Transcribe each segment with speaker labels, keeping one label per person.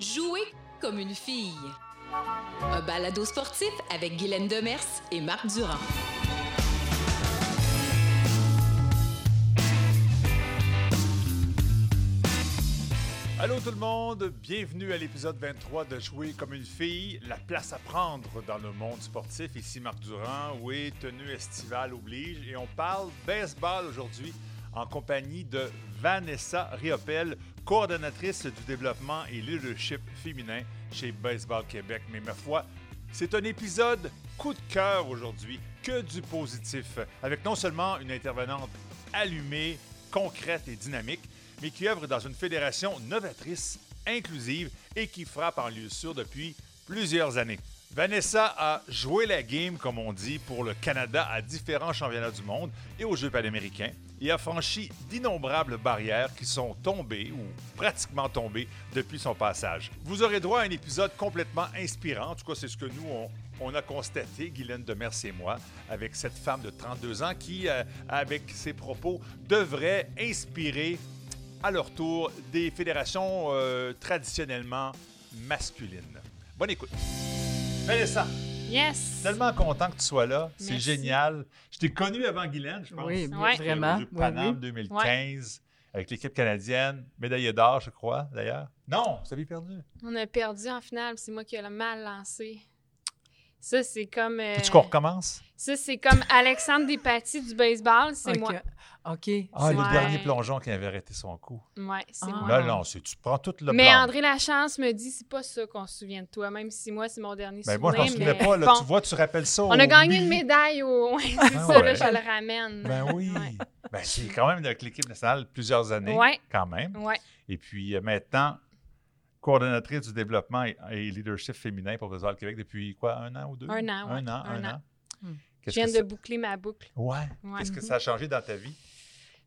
Speaker 1: Jouer comme une fille. Un balado sportif avec Guylaine Demers et Marc Durand.
Speaker 2: Allô tout le monde, bienvenue à l'épisode 23 de Jouer comme une fille, la place à prendre dans le monde sportif. Ici Marc Durand, oui, tenue estivale oblige, et on parle baseball aujourd'hui en compagnie de Vanessa Riopel, coordonnatrice du développement et leadership féminin chez Baseball Québec. Mais ma foi, c'est un épisode coup de cœur aujourd'hui, que du positif, avec non seulement une intervenante allumée, concrète et dynamique, mais qui œuvre dans une fédération novatrice, inclusive et qui frappe en lieu sûr depuis plusieurs années. Vanessa a joué la game, comme on dit, pour le Canada à différents championnats du monde et aux Jeux panaméricains et a franchi d'innombrables barrières qui sont tombées ou pratiquement tombées depuis son passage. Vous aurez droit à un épisode complètement inspirant, en tout cas c'est ce que nous on, a constaté, Guylaine Demers et moi, avec cette femme de 32 ans qui, euh, avec ses propos, devrait inspirer à leur tour des fédérations euh, traditionnellement masculines. Bonne écoute. Vanessa,
Speaker 3: Yes!
Speaker 2: tellement content que tu sois là. C'est génial. Je t'ai connu avant Guylaine, je pense.
Speaker 4: Oui,
Speaker 3: Ouais.
Speaker 4: vraiment.
Speaker 2: Au Jeux
Speaker 4: Oui,
Speaker 2: Paname
Speaker 4: oui.
Speaker 2: 2015, avec l'équipe canadienne, médaillé d'or, je crois, d'ailleurs. Non, vous avez perdu.
Speaker 3: On a perdu en finale, c'est moi qui ai le mal lancé. Ça, c'est comme. euh,
Speaker 2: Veux-tu qu'on recommence?
Speaker 3: ça, c'est comme Alexandre Despatie du baseball, c'est moi.
Speaker 4: OK.
Speaker 2: Ah, le
Speaker 3: Ouais.
Speaker 2: dernier plongeon qui avait arrêté son coup.
Speaker 3: Ouais, c'est
Speaker 4: Ah.
Speaker 3: moi.
Speaker 2: Non, non, c'est- tu prends tout le
Speaker 3: Mais
Speaker 2: plan.
Speaker 3: André Lachance me dit, c'est pas ça qu'on se souvient de toi, même si moi, c'est mon dernier
Speaker 2: Ben, moi,
Speaker 3: souvenir.
Speaker 2: je m'en souvenais
Speaker 3: mais
Speaker 2: pas. Là,
Speaker 3: bon,
Speaker 2: Tu vois, tu rappelles ça
Speaker 3: on a gagné une médaille au. Ouais, c'est
Speaker 2: Ah
Speaker 3: ça,
Speaker 2: ouais.
Speaker 3: là, je le ramène.
Speaker 2: Ben oui. Ben, c'est quand même avec l'équipe nationale plusieurs années,
Speaker 3: Ouais.
Speaker 2: quand même.
Speaker 3: Ouais.
Speaker 2: Et puis euh, maintenant, coordonnatrice du développement et, et leadership féminin pour Baseball Québec depuis quoi, un an ou deux?
Speaker 3: Un an, ouais.
Speaker 2: Un an, un,
Speaker 3: Un
Speaker 2: an.
Speaker 3: an.
Speaker 4: Hmm.
Speaker 3: Je viens de
Speaker 2: ça-
Speaker 3: boucler ma boucle.
Speaker 2: Ouais.
Speaker 3: Ouais.
Speaker 2: Qu'est-ce que ça a changé dans ta vie?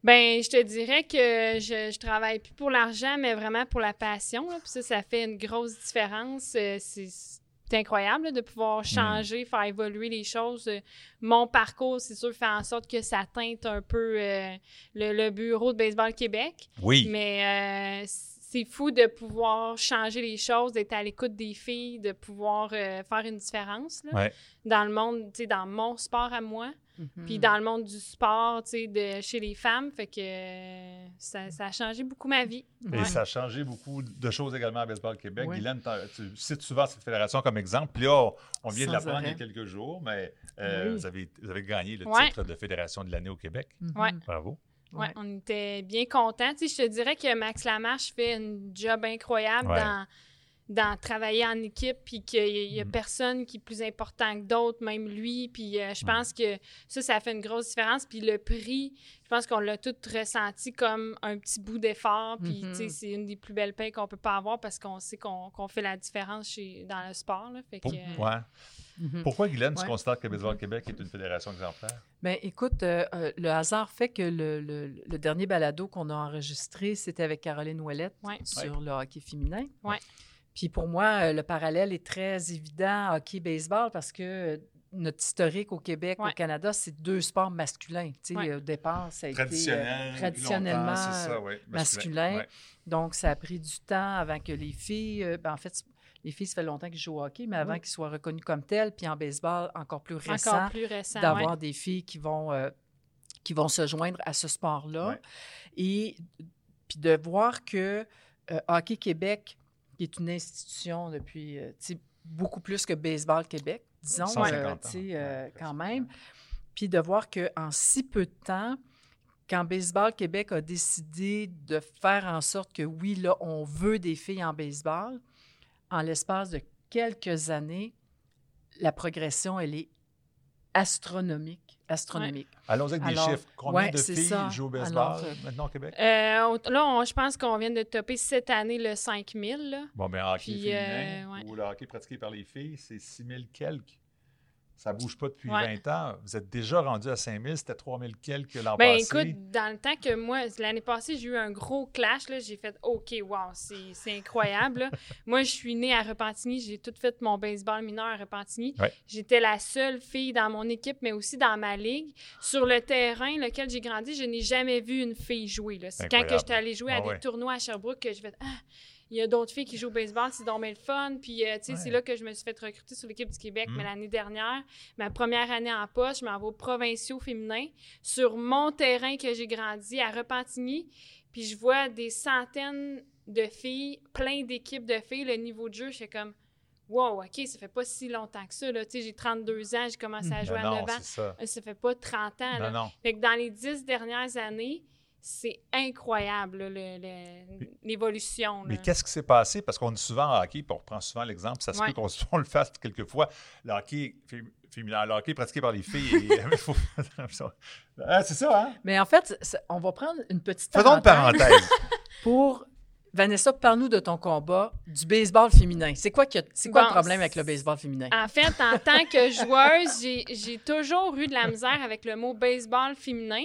Speaker 3: Ben, je te dirais que je, je travaille plus pour l'argent, mais vraiment pour la passion. là. Puis ça, ça fait une grosse différence. Euh, C'est incroyable là, de pouvoir changer, faire évoluer les choses. Euh, Mon parcours, c'est sûr, fait en sorte que ça teinte un peu euh, le, le bureau de Baseball Québec.
Speaker 2: Oui.
Speaker 3: Mais euh, c'est fou de pouvoir changer les choses, d'être à l'écoute des filles, de pouvoir euh, faire une différence là,
Speaker 2: Ouais.
Speaker 3: dans le monde, tu sais, dans mon sport à moi.
Speaker 4: Mhm.
Speaker 3: Puis dans le monde du sport, tu sais, de chez les femmes, fait que euh, ça, ça a changé beaucoup ma vie.
Speaker 2: Et
Speaker 3: Ouais.
Speaker 2: ça a changé beaucoup de choses également à Baseball Québec. Guylaine, t'en- tu cites souvent cette fédération comme exemple. Puis là, on vient de
Speaker 4: Sans
Speaker 2: l'apprendre il y a quelques jours, mais euh,
Speaker 4: Oui.
Speaker 2: vous, avez, vous avez gagné le
Speaker 3: Ouais.
Speaker 2: titre de fédération de l'année au Québec.
Speaker 3: Ouais.
Speaker 2: Bravo.
Speaker 3: Ouais,
Speaker 4: Ouais.
Speaker 3: on était bien contents. Tu sais, je te dirais que Max Lamarche fait un job incroyable
Speaker 2: Ouais.
Speaker 3: dans, dans travailler en équipe, puis qu'il y a
Speaker 2: Mhm.
Speaker 3: personne qui est plus important que d'autres, même lui. Puis euh, je
Speaker 2: Mhm.
Speaker 3: pense que ça, ça fait une grosse différence. Puis le prix, je pense qu'on l'a tout ressenti comme un petit bout d'effort. Puis
Speaker 4: Mhm.
Speaker 3: sais, c'est une des plus belles payes qu'on peut pas avoir parce qu'on sait qu'on fait la différence chez, dans le sport. Là. Fait que, euh,
Speaker 2: ouais.
Speaker 4: Mhm.
Speaker 2: Pourquoi, Guylaine, tu
Speaker 4: Ouais.
Speaker 2: constates que Baseball Québec est une fédération exemplaire?
Speaker 4: Ben, écoute, euh, euh, le hasard fait que le, le- le dernier balado qu'on a enregistré, c'était avec Caroline Ouellette
Speaker 3: Ouais.
Speaker 4: sur le hockey féminin. Puis pour moi, euh, le parallèle est très évident hockey-baseball parce que notre historique au Québec,
Speaker 3: Ouais.
Speaker 4: au Canada, c'est deux sports masculins. Tu sais,
Speaker 3: Ouais.
Speaker 4: Au départ, ça a été euh, traditionnellement
Speaker 2: ça, ouais,
Speaker 4: masculin.
Speaker 2: Ouais.
Speaker 4: Donc, ça a pris du temps avant que les filles, euh, ben, en fait, les filles, ça fait longtemps qu'ils jouent au hockey, mais avant
Speaker 2: Oui.
Speaker 4: qu'ils soient reconnus comme tels, puis en baseball, encore plus récent,
Speaker 3: encore plus récent.
Speaker 4: d'avoir
Speaker 3: ouais.
Speaker 4: des filles qui vont, euh, qui vont se joindre à ce sport-là.
Speaker 2: Ouais.
Speaker 4: Et puis de voir que euh, Hockey Québec, qui est une institution depuis euh, beaucoup plus que Baseball Québec, disons,
Speaker 2: 150
Speaker 4: euh,
Speaker 2: ans.
Speaker 4: tu sais, euh,
Speaker 2: Ouais,
Speaker 4: quand même. Puis de voir qu'en si peu de temps, quand Baseball Québec a décidé de faire en sorte que oui, là, on veut des filles en baseball, en l'espace de quelques années, la progression, elle est astronomique. Astronomique.
Speaker 2: Allons-y avec des
Speaker 4: Alors,
Speaker 2: chiffres. Combien
Speaker 4: ouais,
Speaker 2: de filles
Speaker 4: ça.
Speaker 2: jouent au baseball
Speaker 4: Alors, euh,
Speaker 2: maintenant au Québec?
Speaker 3: Euh, là, on- je pense qu'on vient de topper cette année le 5000. Là.
Speaker 2: Bon, bien, hockey
Speaker 3: puis,
Speaker 2: féminin
Speaker 3: euh, ouais.
Speaker 2: ou le hockey pratiqué par les filles, c'est 6 000 quelques. Ça bouge pas depuis
Speaker 3: Ouais.
Speaker 2: 20 ans. Vous êtes déjà rendu à 5 000, c'était 3 000 quelques l'an
Speaker 3: Ben
Speaker 2: passé.
Speaker 3: écoute, dans le temps que moi, l'année passée, j'ai eu un gros clash, j'ai fait OK, wow, c'est incroyable. moi, je suis née à Repentigny, j'ai tout fait mon baseball mineur à Repentigny.
Speaker 2: Ouais.
Speaker 3: J'étais la seule fille dans mon équipe, mais aussi dans ma ligue. Sur le terrain lequel j'ai grandi, je n'ai jamais vu une fille jouer. C'est quand que j'étais allée jouer à
Speaker 2: Ah
Speaker 3: des
Speaker 2: ouais.
Speaker 3: tournois à Sherbrooke que je fait Ah, il y a d'autres filles qui jouent au baseball, c'est donc le fun. Puis, euh, tu sais,
Speaker 2: Ouais.
Speaker 3: c'est là que je me suis fait recruter sur l'équipe du Québec.
Speaker 2: Mm.
Speaker 3: Mais l'année dernière, ma première année en poste, je m'en vais aux provinciaux féminins sur mon terrain que j'ai grandi à Repentigny. Puis, je vois des centaines de filles, plein d'équipes de filles, le niveau de jeu, je suis comme, wow, OK, ça fait pas si longtemps que ça. Tu sais, j'ai 32 ans, j'ai commencé à jouer
Speaker 2: Ben
Speaker 3: à
Speaker 2: non,
Speaker 3: 9 ans.
Speaker 2: c'est ça.
Speaker 3: Ça fait pas 30 ans. là.
Speaker 2: Non, non.
Speaker 3: Fait que dans les dix dernières années, c'est incroyable, l'évolution.
Speaker 2: Mais qu'est-ce qui s'est passé? Parce qu'on dit souvent en hockey, puis on reprend souvent l'exemple, ça se
Speaker 3: Ouais.
Speaker 2: peut qu'on on le fasse quelquefois. Le hockey fé- féminin, le hockey pratiqué par les filles. faut- Ah, c'est ça, hein?
Speaker 4: Mais en fait, on va prendre une petite
Speaker 2: Faisons une
Speaker 4: parenthèse
Speaker 2: parenthèse.
Speaker 4: pour... Vanessa, parle-nous de ton combat du baseball féminin. C'est quoi, qui a- c'est quoi
Speaker 3: Bon,
Speaker 4: le problème avec le baseball féminin?
Speaker 3: En fait, en tant que joueuse, j'ai- j'ai toujours eu de la misère avec le mot baseball féminin.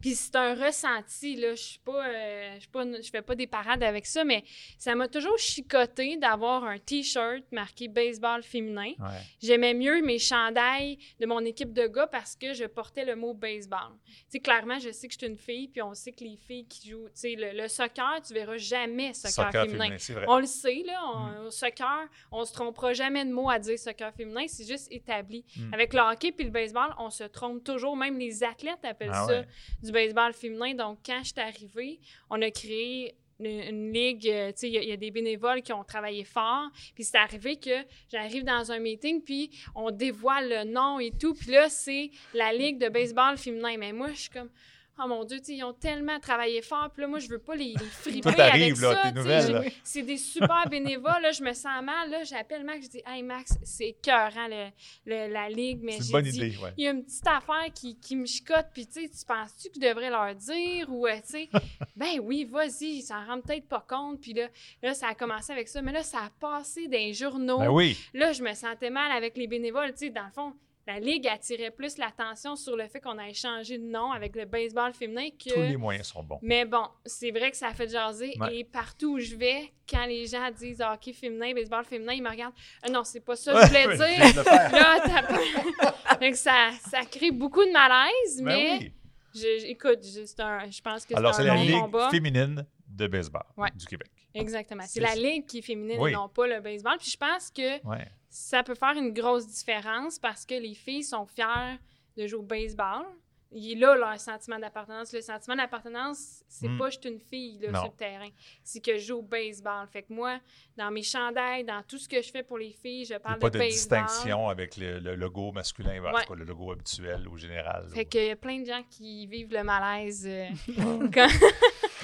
Speaker 3: Puis c'est un ressenti, là. Je suis pas, euh, je suis pas, je fais pas des parades avec ça, mais ça m'a toujours chicoté d'avoir un T-shirt marqué baseball féminin.
Speaker 2: Ouais.
Speaker 3: J'aimais mieux mes chandails de mon équipe de gars parce que je portais le mot baseball. Tu sais, clairement, je sais que je suis une fille, puis on sait que les filles qui jouent, tu sais, le, le soccer, tu verras jamais soccer,
Speaker 2: Soccer
Speaker 3: féminin. On le sait, là, on-
Speaker 2: Mm.
Speaker 3: au soccer, on se trompera jamais de mots à dire soccer féminin, c'est juste établi.
Speaker 2: Mm.
Speaker 3: Avec le hockey puis le baseball, on se trompe toujours, même les athlètes appellent
Speaker 2: Ah
Speaker 3: ça
Speaker 2: ouais.
Speaker 3: du baseball féminin. Donc, quand je suis arrivée, on a créé une, une ligue, euh, tu sais, il y, y a des bénévoles qui ont travaillé fort. Puis c'est arrivé que j'arrive dans un meeting, puis on dévoile le nom et tout. Puis là, c'est la ligue de baseball féminin. Mais moi, je suis comme... Oh mon Dieu, ils ont tellement travaillé fort. Puis là, moi, je veux pas les, les friper
Speaker 2: Tout arrive,
Speaker 3: avec
Speaker 2: là,
Speaker 3: ça.
Speaker 2: tes nouvelles.
Speaker 3: C'est des super bénévoles. Là, je me sens mal. Là, j'appelle Max. Je dis, Hey, Max, c'est écœurant, le, le- la ligue. Mais
Speaker 2: C'est une
Speaker 3: j'ai
Speaker 2: bonne
Speaker 3: dit,
Speaker 2: idée, ouais.
Speaker 3: il y a une petite affaire qui, qui me chicote, puis tu sais, tu penses-tu que je devrais leur dire ou, euh, tu sais, ben oui, vas-y, ils s'en rendent peut-être pas compte, puis là, là, ça a commencé avec ça, mais là, ça a passé dans les journaux.
Speaker 2: Ben oui.
Speaker 3: Là, je me sentais mal avec les bénévoles, tu sais, dans le fond, la Ligue attirait plus l'attention sur le fait qu'on a échangé de nom avec le baseball féminin que...
Speaker 2: Tous les moyens sont bons.
Speaker 3: Mais bon, c'est vrai que ça a fait jaser.
Speaker 2: Ouais.
Speaker 3: Et partout où je vais, quand les gens disent hockey féminin, baseball féminin, ils me regardent. Ah non, c'est pas ça que je voulais dire. Là, ça, ça crée beaucoup de malaise,
Speaker 2: Ben
Speaker 3: mais
Speaker 2: oui.
Speaker 3: je- écoute, je, c'est un- je pense que
Speaker 2: Alors,
Speaker 3: c'est
Speaker 2: c'est
Speaker 3: un
Speaker 2: la Ligue
Speaker 3: combat.
Speaker 2: féminine de baseball
Speaker 3: Ouais.
Speaker 2: du Québec.
Speaker 3: Exactement.
Speaker 2: C'est
Speaker 3: C'est la ligue qui est féminine
Speaker 2: Oui.
Speaker 3: et non pas le baseball. Puis je pense que
Speaker 2: Ouais.
Speaker 3: Ça peut faire une grosse différence parce que les filles sont fières de jouer au baseball. Il est là leur sentiment d'appartenance. Le sentiment d'appartenance, c'est
Speaker 2: Mm.
Speaker 3: pas je suis une fille là, sur le terrain. C'est que je joue au baseball. Fait que moi, dans mes chandails, dans tout ce que je fais pour les filles, je
Speaker 2: Il n'y a
Speaker 3: parle
Speaker 2: pas
Speaker 3: de
Speaker 2: de
Speaker 3: baseball.
Speaker 2: distinction avec le, le logo masculin, en
Speaker 3: Ouais.
Speaker 2: tout cas, le logo habituel ou général.
Speaker 3: Fait qu'il y a plein de gens qui vivent le malaise. euh, quand-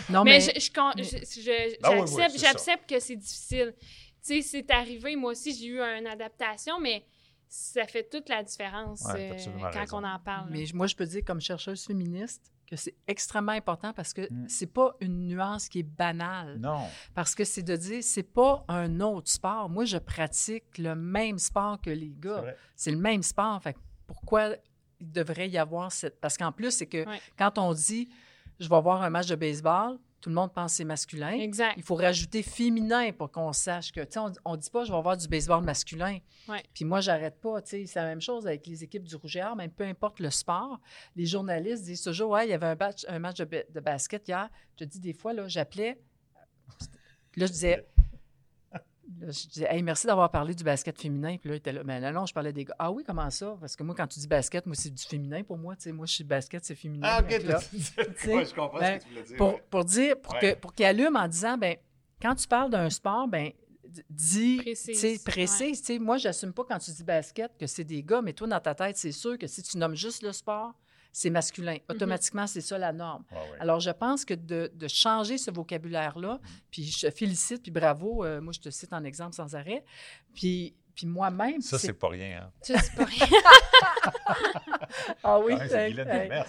Speaker 4: Non,
Speaker 3: mais
Speaker 4: mais,
Speaker 3: je- je con-
Speaker 4: mais-
Speaker 3: je- je-
Speaker 2: oui, oui,
Speaker 3: j'accepte
Speaker 2: c'est ça.
Speaker 3: j'accepte que c'est difficile. Sais, c'est arrivé, moi aussi, j'ai eu une adaptation, mais ça fait toute la différence
Speaker 2: Ouais,
Speaker 3: euh, quand
Speaker 2: raison.
Speaker 3: on en parle.
Speaker 4: mais moi, je peux dire, comme chercheuse féministe, que c'est extrêmement important parce que
Speaker 2: Mm.
Speaker 4: c'est pas une nuance qui est banale.
Speaker 2: Non.
Speaker 4: Parce que c'est de dire, c'est pas un autre sport. Moi, je pratique le même sport que les gars. C'est le même sport. Fait que pourquoi il devrait y avoir cette. Parce qu'en plus, c'est que
Speaker 3: Ouais.
Speaker 4: quand on dit je vais voir un match de baseball, tout le monde pense que c'est masculin.
Speaker 3: Exact.
Speaker 4: Il faut rajouter féminin pour qu'on sache que, tu sais, on, on dit pas je vais voir du baseball masculin.
Speaker 3: Ouais.
Speaker 4: Puis moi, j'arrête pas, tu sais. C'est la même chose avec les équipes du Rouge et Or, même peu importe le sport. Les journalistes disent toujours, ouais, il y avait un, batch- un match de, de basket hier. Je te dis, des fois, là, j'appelais. Là, je disais, là, je disais, hey, merci d'avoir parlé du basket féminin. Puis là, il était là, mais non, non, je parlais des gars. Ah oui, comment ça? Parce que moi, quand tu dis basket, moi, c'est du féminin pour moi. Tu sais, moi, je suis basket, c'est féminin.
Speaker 2: Ah, ok,
Speaker 4: là,
Speaker 2: Ouais, je comprends
Speaker 4: ben,
Speaker 2: ce que tu voulais dire.
Speaker 4: pour,
Speaker 2: ouais.
Speaker 4: pour dire, pour,
Speaker 2: Ouais.
Speaker 4: que, pour qu'il allume en disant, ben quand tu parles d'un sport, ben dis,
Speaker 3: Précise,
Speaker 4: tu sais, précise. tu sais, Moi, j'assume pas quand tu dis basket que c'est des gars, mais toi, dans ta tête, c'est sûr que si tu nommes juste le sport, c'est masculin. Automatiquement, c'est ça la norme.
Speaker 2: Ouais.
Speaker 4: Alors, je pense que de, de changer ce vocabulaire-là, puis je te félicite, puis bravo, euh, moi, je te cite en exemple sans arrêt, puis, puis moi-même...
Speaker 2: Ça, c'est pas rien. Hein.
Speaker 3: Ça, c'est pas rien.
Speaker 4: Ah oui,
Speaker 2: Ah c'est.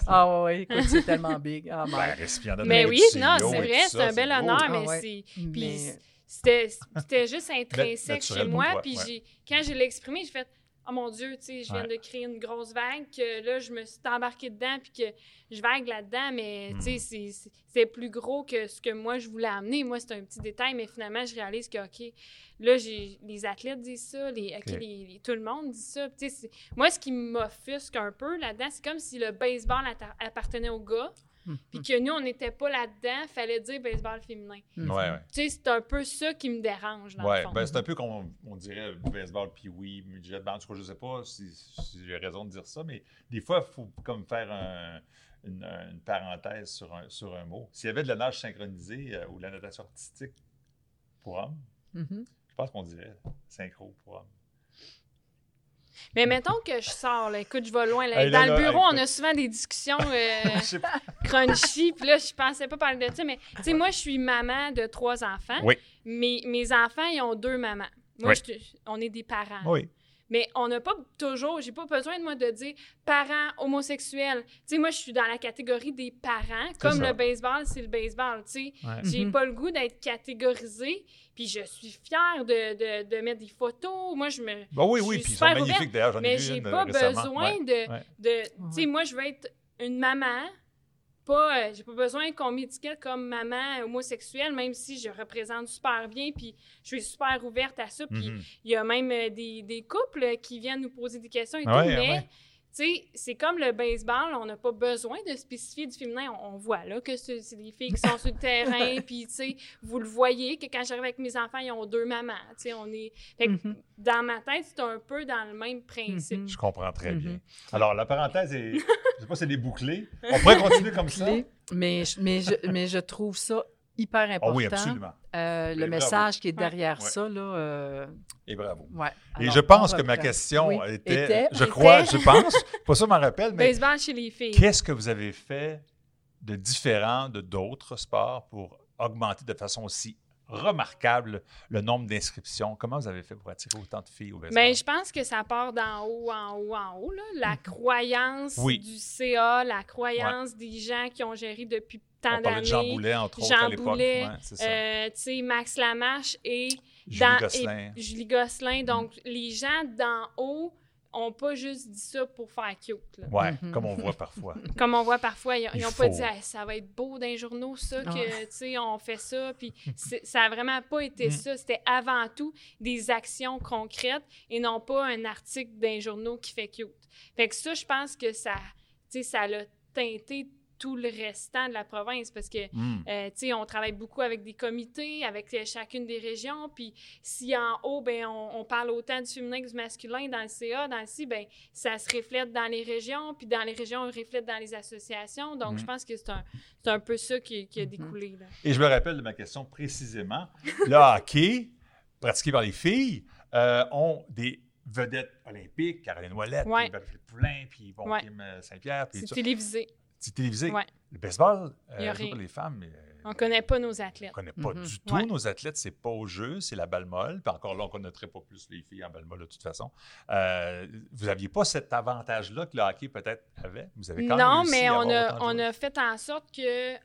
Speaker 4: Ah oui, écoute, c'est tellement big. Ah,
Speaker 2: Ben, d'honneur
Speaker 3: mais oui, non, c'est vrai, c'est un bel honneur,
Speaker 4: Ah
Speaker 3: mais
Speaker 4: ouais.
Speaker 3: c'est. Puis
Speaker 4: Mais-
Speaker 3: c'était c'était juste intrinsèque chez moi.
Speaker 2: toi,
Speaker 3: Puis
Speaker 2: ouais.
Speaker 3: quand je l'ai exprimé, j'ai fait Oh mon Dieu, tu sais, je viens
Speaker 2: Ouais.
Speaker 3: de créer une grosse vague, que là, je me suis embarquée dedans, puis que je vague là-dedans, mais
Speaker 2: Hmm.
Speaker 3: tu sais, c'est- plus gros que ce que moi, je voulais amener. Moi, c'est un petit détail, mais finalement, je réalise que, OK, là, les athlètes disent ça, les, tout le monde dit ça. Moi, ce qui m'offusque un peu là-dedans, c'est comme si le baseball appartenait aux gars.
Speaker 4: Mhm.
Speaker 3: puis que nous, on n'était pas là-dedans, fallait dire baseball féminin.
Speaker 4: Mhm.
Speaker 2: Ouais, ouais.
Speaker 3: Tu sais, c'est un peu ça qui me dérange, dans
Speaker 2: Ouais,
Speaker 3: le fond.
Speaker 2: ben, c'est un peu comme on, on dirait baseball, puis oui, midget. Ben, en tout cas, je sais pas si, si j'ai raison de dire ça, mais des fois, il faut comme faire un- une, une parenthèse sur un, sur un mot. S'il y avait de la nage synchronisée euh, ou de la natation artistique pour hommes,
Speaker 4: Mhm.
Speaker 2: je pense qu'on dirait synchro pour hommes.
Speaker 3: Mais mettons que je sors, là, écoute, je vais loin. là.
Speaker 2: Hey,
Speaker 3: Dans
Speaker 2: là,
Speaker 3: le bureau, on a souvent des discussions euh, crunchy, puis là, je pensais pas parler de ça, mais tu sais, moi, je suis maman de trois enfants.
Speaker 2: Oui.
Speaker 3: Mes, mes enfants, ils ont deux mamans. Moi,
Speaker 2: Oui.
Speaker 3: je- on est des parents.
Speaker 2: Oui.
Speaker 3: Mais on n'a pas toujours, j'ai pas besoin de moi de dire parents homosexuels. Tu sais, moi, je suis dans la catégorie des parents. Comme
Speaker 2: ça.
Speaker 3: le baseball, c'est le baseball. Tu sais,
Speaker 2: Ouais.
Speaker 3: j'ai
Speaker 4: Mhm.
Speaker 3: pas le goût d'être catégorisée. Puis je suis fière de, de, de mettre des photos. Moi, je me.
Speaker 2: Ben oui,
Speaker 3: Je
Speaker 2: oui, puis ils sont magnifiques d'ailleurs. J'en ai
Speaker 3: Mais j'ai pas
Speaker 2: euh, récemment.
Speaker 3: besoin
Speaker 2: Ouais.
Speaker 3: de.
Speaker 2: Ouais.
Speaker 3: de tu sais, moi, je veux être une maman. Pas, euh, j'ai pas besoin qu'on m'étiquette comme maman homosexuelle, même si je représente super bien, puis je suis super ouverte à ça. Puis
Speaker 2: Mhm.
Speaker 3: il y a même euh, des, des couples qui viennent nous poser des questions et
Speaker 2: Ah
Speaker 3: tout,
Speaker 2: ouais,
Speaker 3: mais
Speaker 2: ouais.
Speaker 3: Tu sais, c'est comme le baseball, on n'a pas besoin de spécifier du féminin. On, on voit là que c'est c'est des filles qui sont sur le terrain, puis tu sais, vous le voyez que quand j'arrive avec mes enfants, ils ont deux mamans. Tu sais, on est. Fait que
Speaker 4: Mhm.
Speaker 3: dans ma tête, c'est un peu dans le même principe.
Speaker 4: Mhm.
Speaker 2: Je comprends très
Speaker 4: Mhm.
Speaker 2: bien. Alors, la parenthèse est. je sais pas si elle est bouclée. On pourrait continuer comme ça.
Speaker 4: Mais, je- mais, je, mais je trouve ça hyper
Speaker 2: Ah
Speaker 4: important.
Speaker 2: oui, absolument.
Speaker 4: Euh, le
Speaker 2: Mais bravo.
Speaker 4: message qui est derrière
Speaker 2: Ouais.
Speaker 4: ça, là. euh,
Speaker 2: Et bravo.
Speaker 4: ouais.
Speaker 2: Et je pense que ma question
Speaker 4: Oui.
Speaker 2: était,
Speaker 4: Était?
Speaker 2: je crois,
Speaker 3: Était?
Speaker 2: je pense, pas ça m'en rappelle, mais
Speaker 3: Baseball chez les filles.
Speaker 2: qu'est-ce que vous avez fait de différent de d'autres sports pour augmenter de façon aussi remarquable le nombre d'inscriptions? Comment vous avez fait pour attirer autant de filles au baseball?
Speaker 3: Ben, je pense que ça part d'en haut, en haut, en haut. Là. La croyance
Speaker 2: Mhm. Oui.
Speaker 3: du CA, la croyance des gens qui ont géré depuis tant
Speaker 2: On parlait de Jean
Speaker 3: d'années.
Speaker 2: Boulet, entre autres, à l'époque. Ouais.
Speaker 3: Euh, tu sais, Max Lamarche et,
Speaker 2: Julie
Speaker 3: dans-
Speaker 2: Gosselin.
Speaker 3: et Julie Gosselin. Donc, les gens d'en haut ont pas juste dit ça pour faire cute. là.
Speaker 2: Ouais,
Speaker 4: Mhm.
Speaker 2: comme on voit parfois.
Speaker 3: Comme on voit parfois, ils
Speaker 2: Il
Speaker 3: n'ont pas dit Hey, ça va être beau dans les journaux, ça, que,
Speaker 4: Ouais.
Speaker 3: tu sais, on fait ça. Puis ça a vraiment pas été
Speaker 2: Mm.
Speaker 3: ça. C'était avant tout des actions concrètes et non pas un article dans les journaux qui fait cute. Fait que ça, je pense que ça, tu sais, ça l'a teinté tout le restant de la province parce que
Speaker 2: Hmm.
Speaker 3: euh, tu sais, on travaille beaucoup avec des comités, avec euh, chacune des régions. Puis si en haut, ben, on, on parle autant du féminin que du masculin dans le CA, dans le C, ben, ça se reflète dans les régions. Puis dans les régions, on reflète dans les associations. Donc,
Speaker 2: Mhm.
Speaker 3: je pense que c'est un, un peu ça qui, qui a découlé. Là.
Speaker 2: Et je me rappelle de ma question précisément. Le hockey, pratiqué par les filles, euh, ont des vedettes olympiques, Caroline Ouellette,
Speaker 3: Ouais.
Speaker 2: puis Poulain, puis bon,
Speaker 3: Ouais.
Speaker 2: Kim Saint-Pierre,
Speaker 3: C'est télévisé.
Speaker 2: C'est télévisé.
Speaker 3: Ouais.
Speaker 2: Le baseball, euh, pour les femmes, euh,
Speaker 3: On connaît pas nos athlètes.
Speaker 2: on connaît pas
Speaker 4: Mhm.
Speaker 2: du tout
Speaker 3: Ouais.
Speaker 2: nos athlètes. C'est pas au jeu, c'est la balle molle. Puis encore là, on connaîtrait pas plus les filles en balle molle de toute façon. Euh, vous aviez pas cet avantage-là que le hockey peut-être avait? Vous avez quand même
Speaker 3: Non,
Speaker 2: réussi
Speaker 3: mais
Speaker 2: à
Speaker 3: on
Speaker 2: avoir
Speaker 3: a, on a fait en sorte que.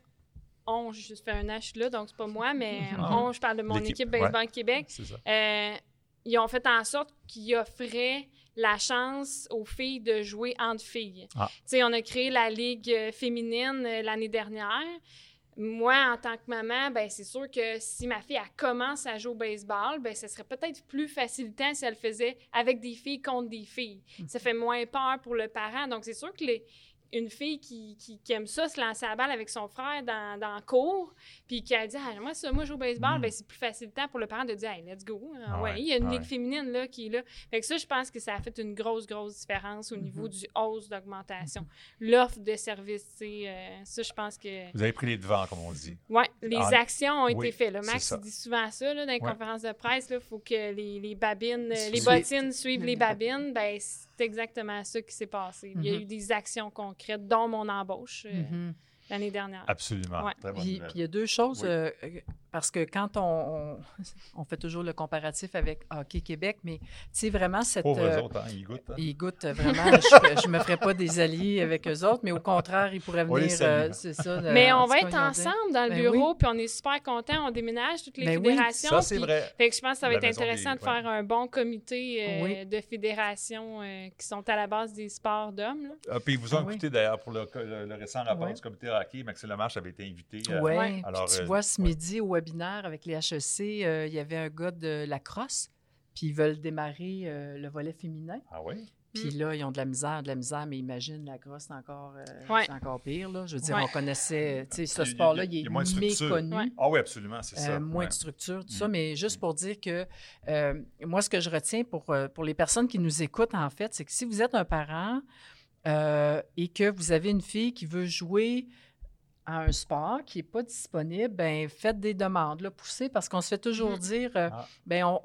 Speaker 3: On, je fais un H là, donc c'est pas moi, mais
Speaker 2: Ah.
Speaker 3: on, je parle de mon
Speaker 2: L'équipe,
Speaker 3: équipe Baseball Québec.
Speaker 2: C'est ça.
Speaker 3: Euh, ils ont fait en sorte qu'ils offraient la chance aux filles de jouer entre filles.
Speaker 2: Ah.
Speaker 3: Tu sais, on a créé la ligue euh, féminine euh, l'année dernière. Moi, en tant que maman, ben c'est sûr que si ma fille elle commence à jouer au baseball, ben ce serait peut-être plus facilitant si elle le faisait avec des filles contre des filles. Ça fait moins peur pour le parent. Donc c'est sûr que les une fille qui, qui, qui aime ça, se lancer à la balle avec son frère dans, dans le cours, puis qui a dit ah, Moi, ça, moi, je joue au baseball,
Speaker 2: Mm.
Speaker 3: ben, c'est plus facilitant pour le parent de dire hey, let's go. Ah
Speaker 2: Ah
Speaker 3: ouais, il y a une
Speaker 2: ah
Speaker 3: ligue
Speaker 2: ouais.
Speaker 3: féminine là, qui est là. Fait que ça, je pense que ça a fait une grosse, grosse différence au niveau du hausse d'augmentation. L'offre de services, euh, ça, je pense que.
Speaker 2: Vous avez pris les devants, comme on dit.
Speaker 3: Oui, les
Speaker 2: En-
Speaker 3: actions ont été faites. là. Max dit souvent ça là, dans les
Speaker 2: Ouais.
Speaker 3: conférences de presse. Il faut que les, les babines, les bottines suivent les babines. Ben, c'est exactement ça qui s'est passé. Il y a
Speaker 4: Mhm.
Speaker 3: eu des actions concrètes, dont mon embauche euh,
Speaker 4: Mhm.
Speaker 3: l'année dernière.
Speaker 2: Absolument.
Speaker 3: Ouais.
Speaker 2: Très bonne
Speaker 4: Puis, il y a deux choses,
Speaker 2: Oui.
Speaker 4: euh, parce que quand on, on, on fait toujours le comparatif avec Hockey Québec, mais tu sais, vraiment cette...
Speaker 2: Pauvres
Speaker 4: euh,
Speaker 2: autres, hein, ils goûtent. hein.
Speaker 4: Ils goûtent vraiment. je ne me ferais pas des alliés avec eux autres, mais au contraire, ils pourraient venir. euh, c'est ça. de-
Speaker 3: Mais on va être ensemble dans le
Speaker 4: Ben
Speaker 3: bureau, puis on est super contents. On déménage toutes les
Speaker 4: Ben oui.
Speaker 3: fédérations.
Speaker 2: Ça, c'est vrai.
Speaker 3: Fait que je pense que ça va
Speaker 2: La
Speaker 3: être
Speaker 2: des-
Speaker 3: intéressant de
Speaker 2: ouais.
Speaker 3: faire un bon comité euh,
Speaker 4: Oui.
Speaker 3: de fédérations euh, qui sont à la base des sports d'hommes.
Speaker 2: Ah, puis ils vous ont
Speaker 4: Ah oui.
Speaker 2: écouté d'ailleurs pour le, le- le récent rapport du comité hockey. Maxime Lemarche avait été invité. euh,
Speaker 4: Oui.
Speaker 2: Alors,
Speaker 4: tu
Speaker 2: euh,
Speaker 4: vois, ce
Speaker 2: ouais.
Speaker 4: midi au webinaire avec les HEC, euh, il y avait un gars de la crosse, puis ils veulent démarrer euh, le volet féminin.
Speaker 2: Ah oui?
Speaker 4: Puis là, ils ont de la misère, de la misère, mais imagine, la grosse, c'est encore, euh,
Speaker 3: Ouais.
Speaker 4: encore pire. Là. Je veux dire,
Speaker 3: Ouais.
Speaker 4: on connaissait, tu sais, ce sport-là,
Speaker 2: il
Speaker 4: est
Speaker 2: a moins de structure.
Speaker 4: méconnu.
Speaker 3: Ouais.
Speaker 2: Ah oui, absolument, c'est ça.
Speaker 4: Euh, moins
Speaker 2: ouais.
Speaker 4: de structure, tout
Speaker 2: Mm.
Speaker 4: ça, mais juste pour dire que euh, moi, ce que je retiens pour, pour les personnes qui nous écoutent, en fait, c'est que si vous êtes un parent euh, et que vous avez une fille qui veut jouer à un sport qui n'est pas disponible, ben faites des demandes, là, poussez, parce qu'on se fait toujours
Speaker 3: Mhm.
Speaker 4: dire, euh,
Speaker 2: Ah.
Speaker 4: ben on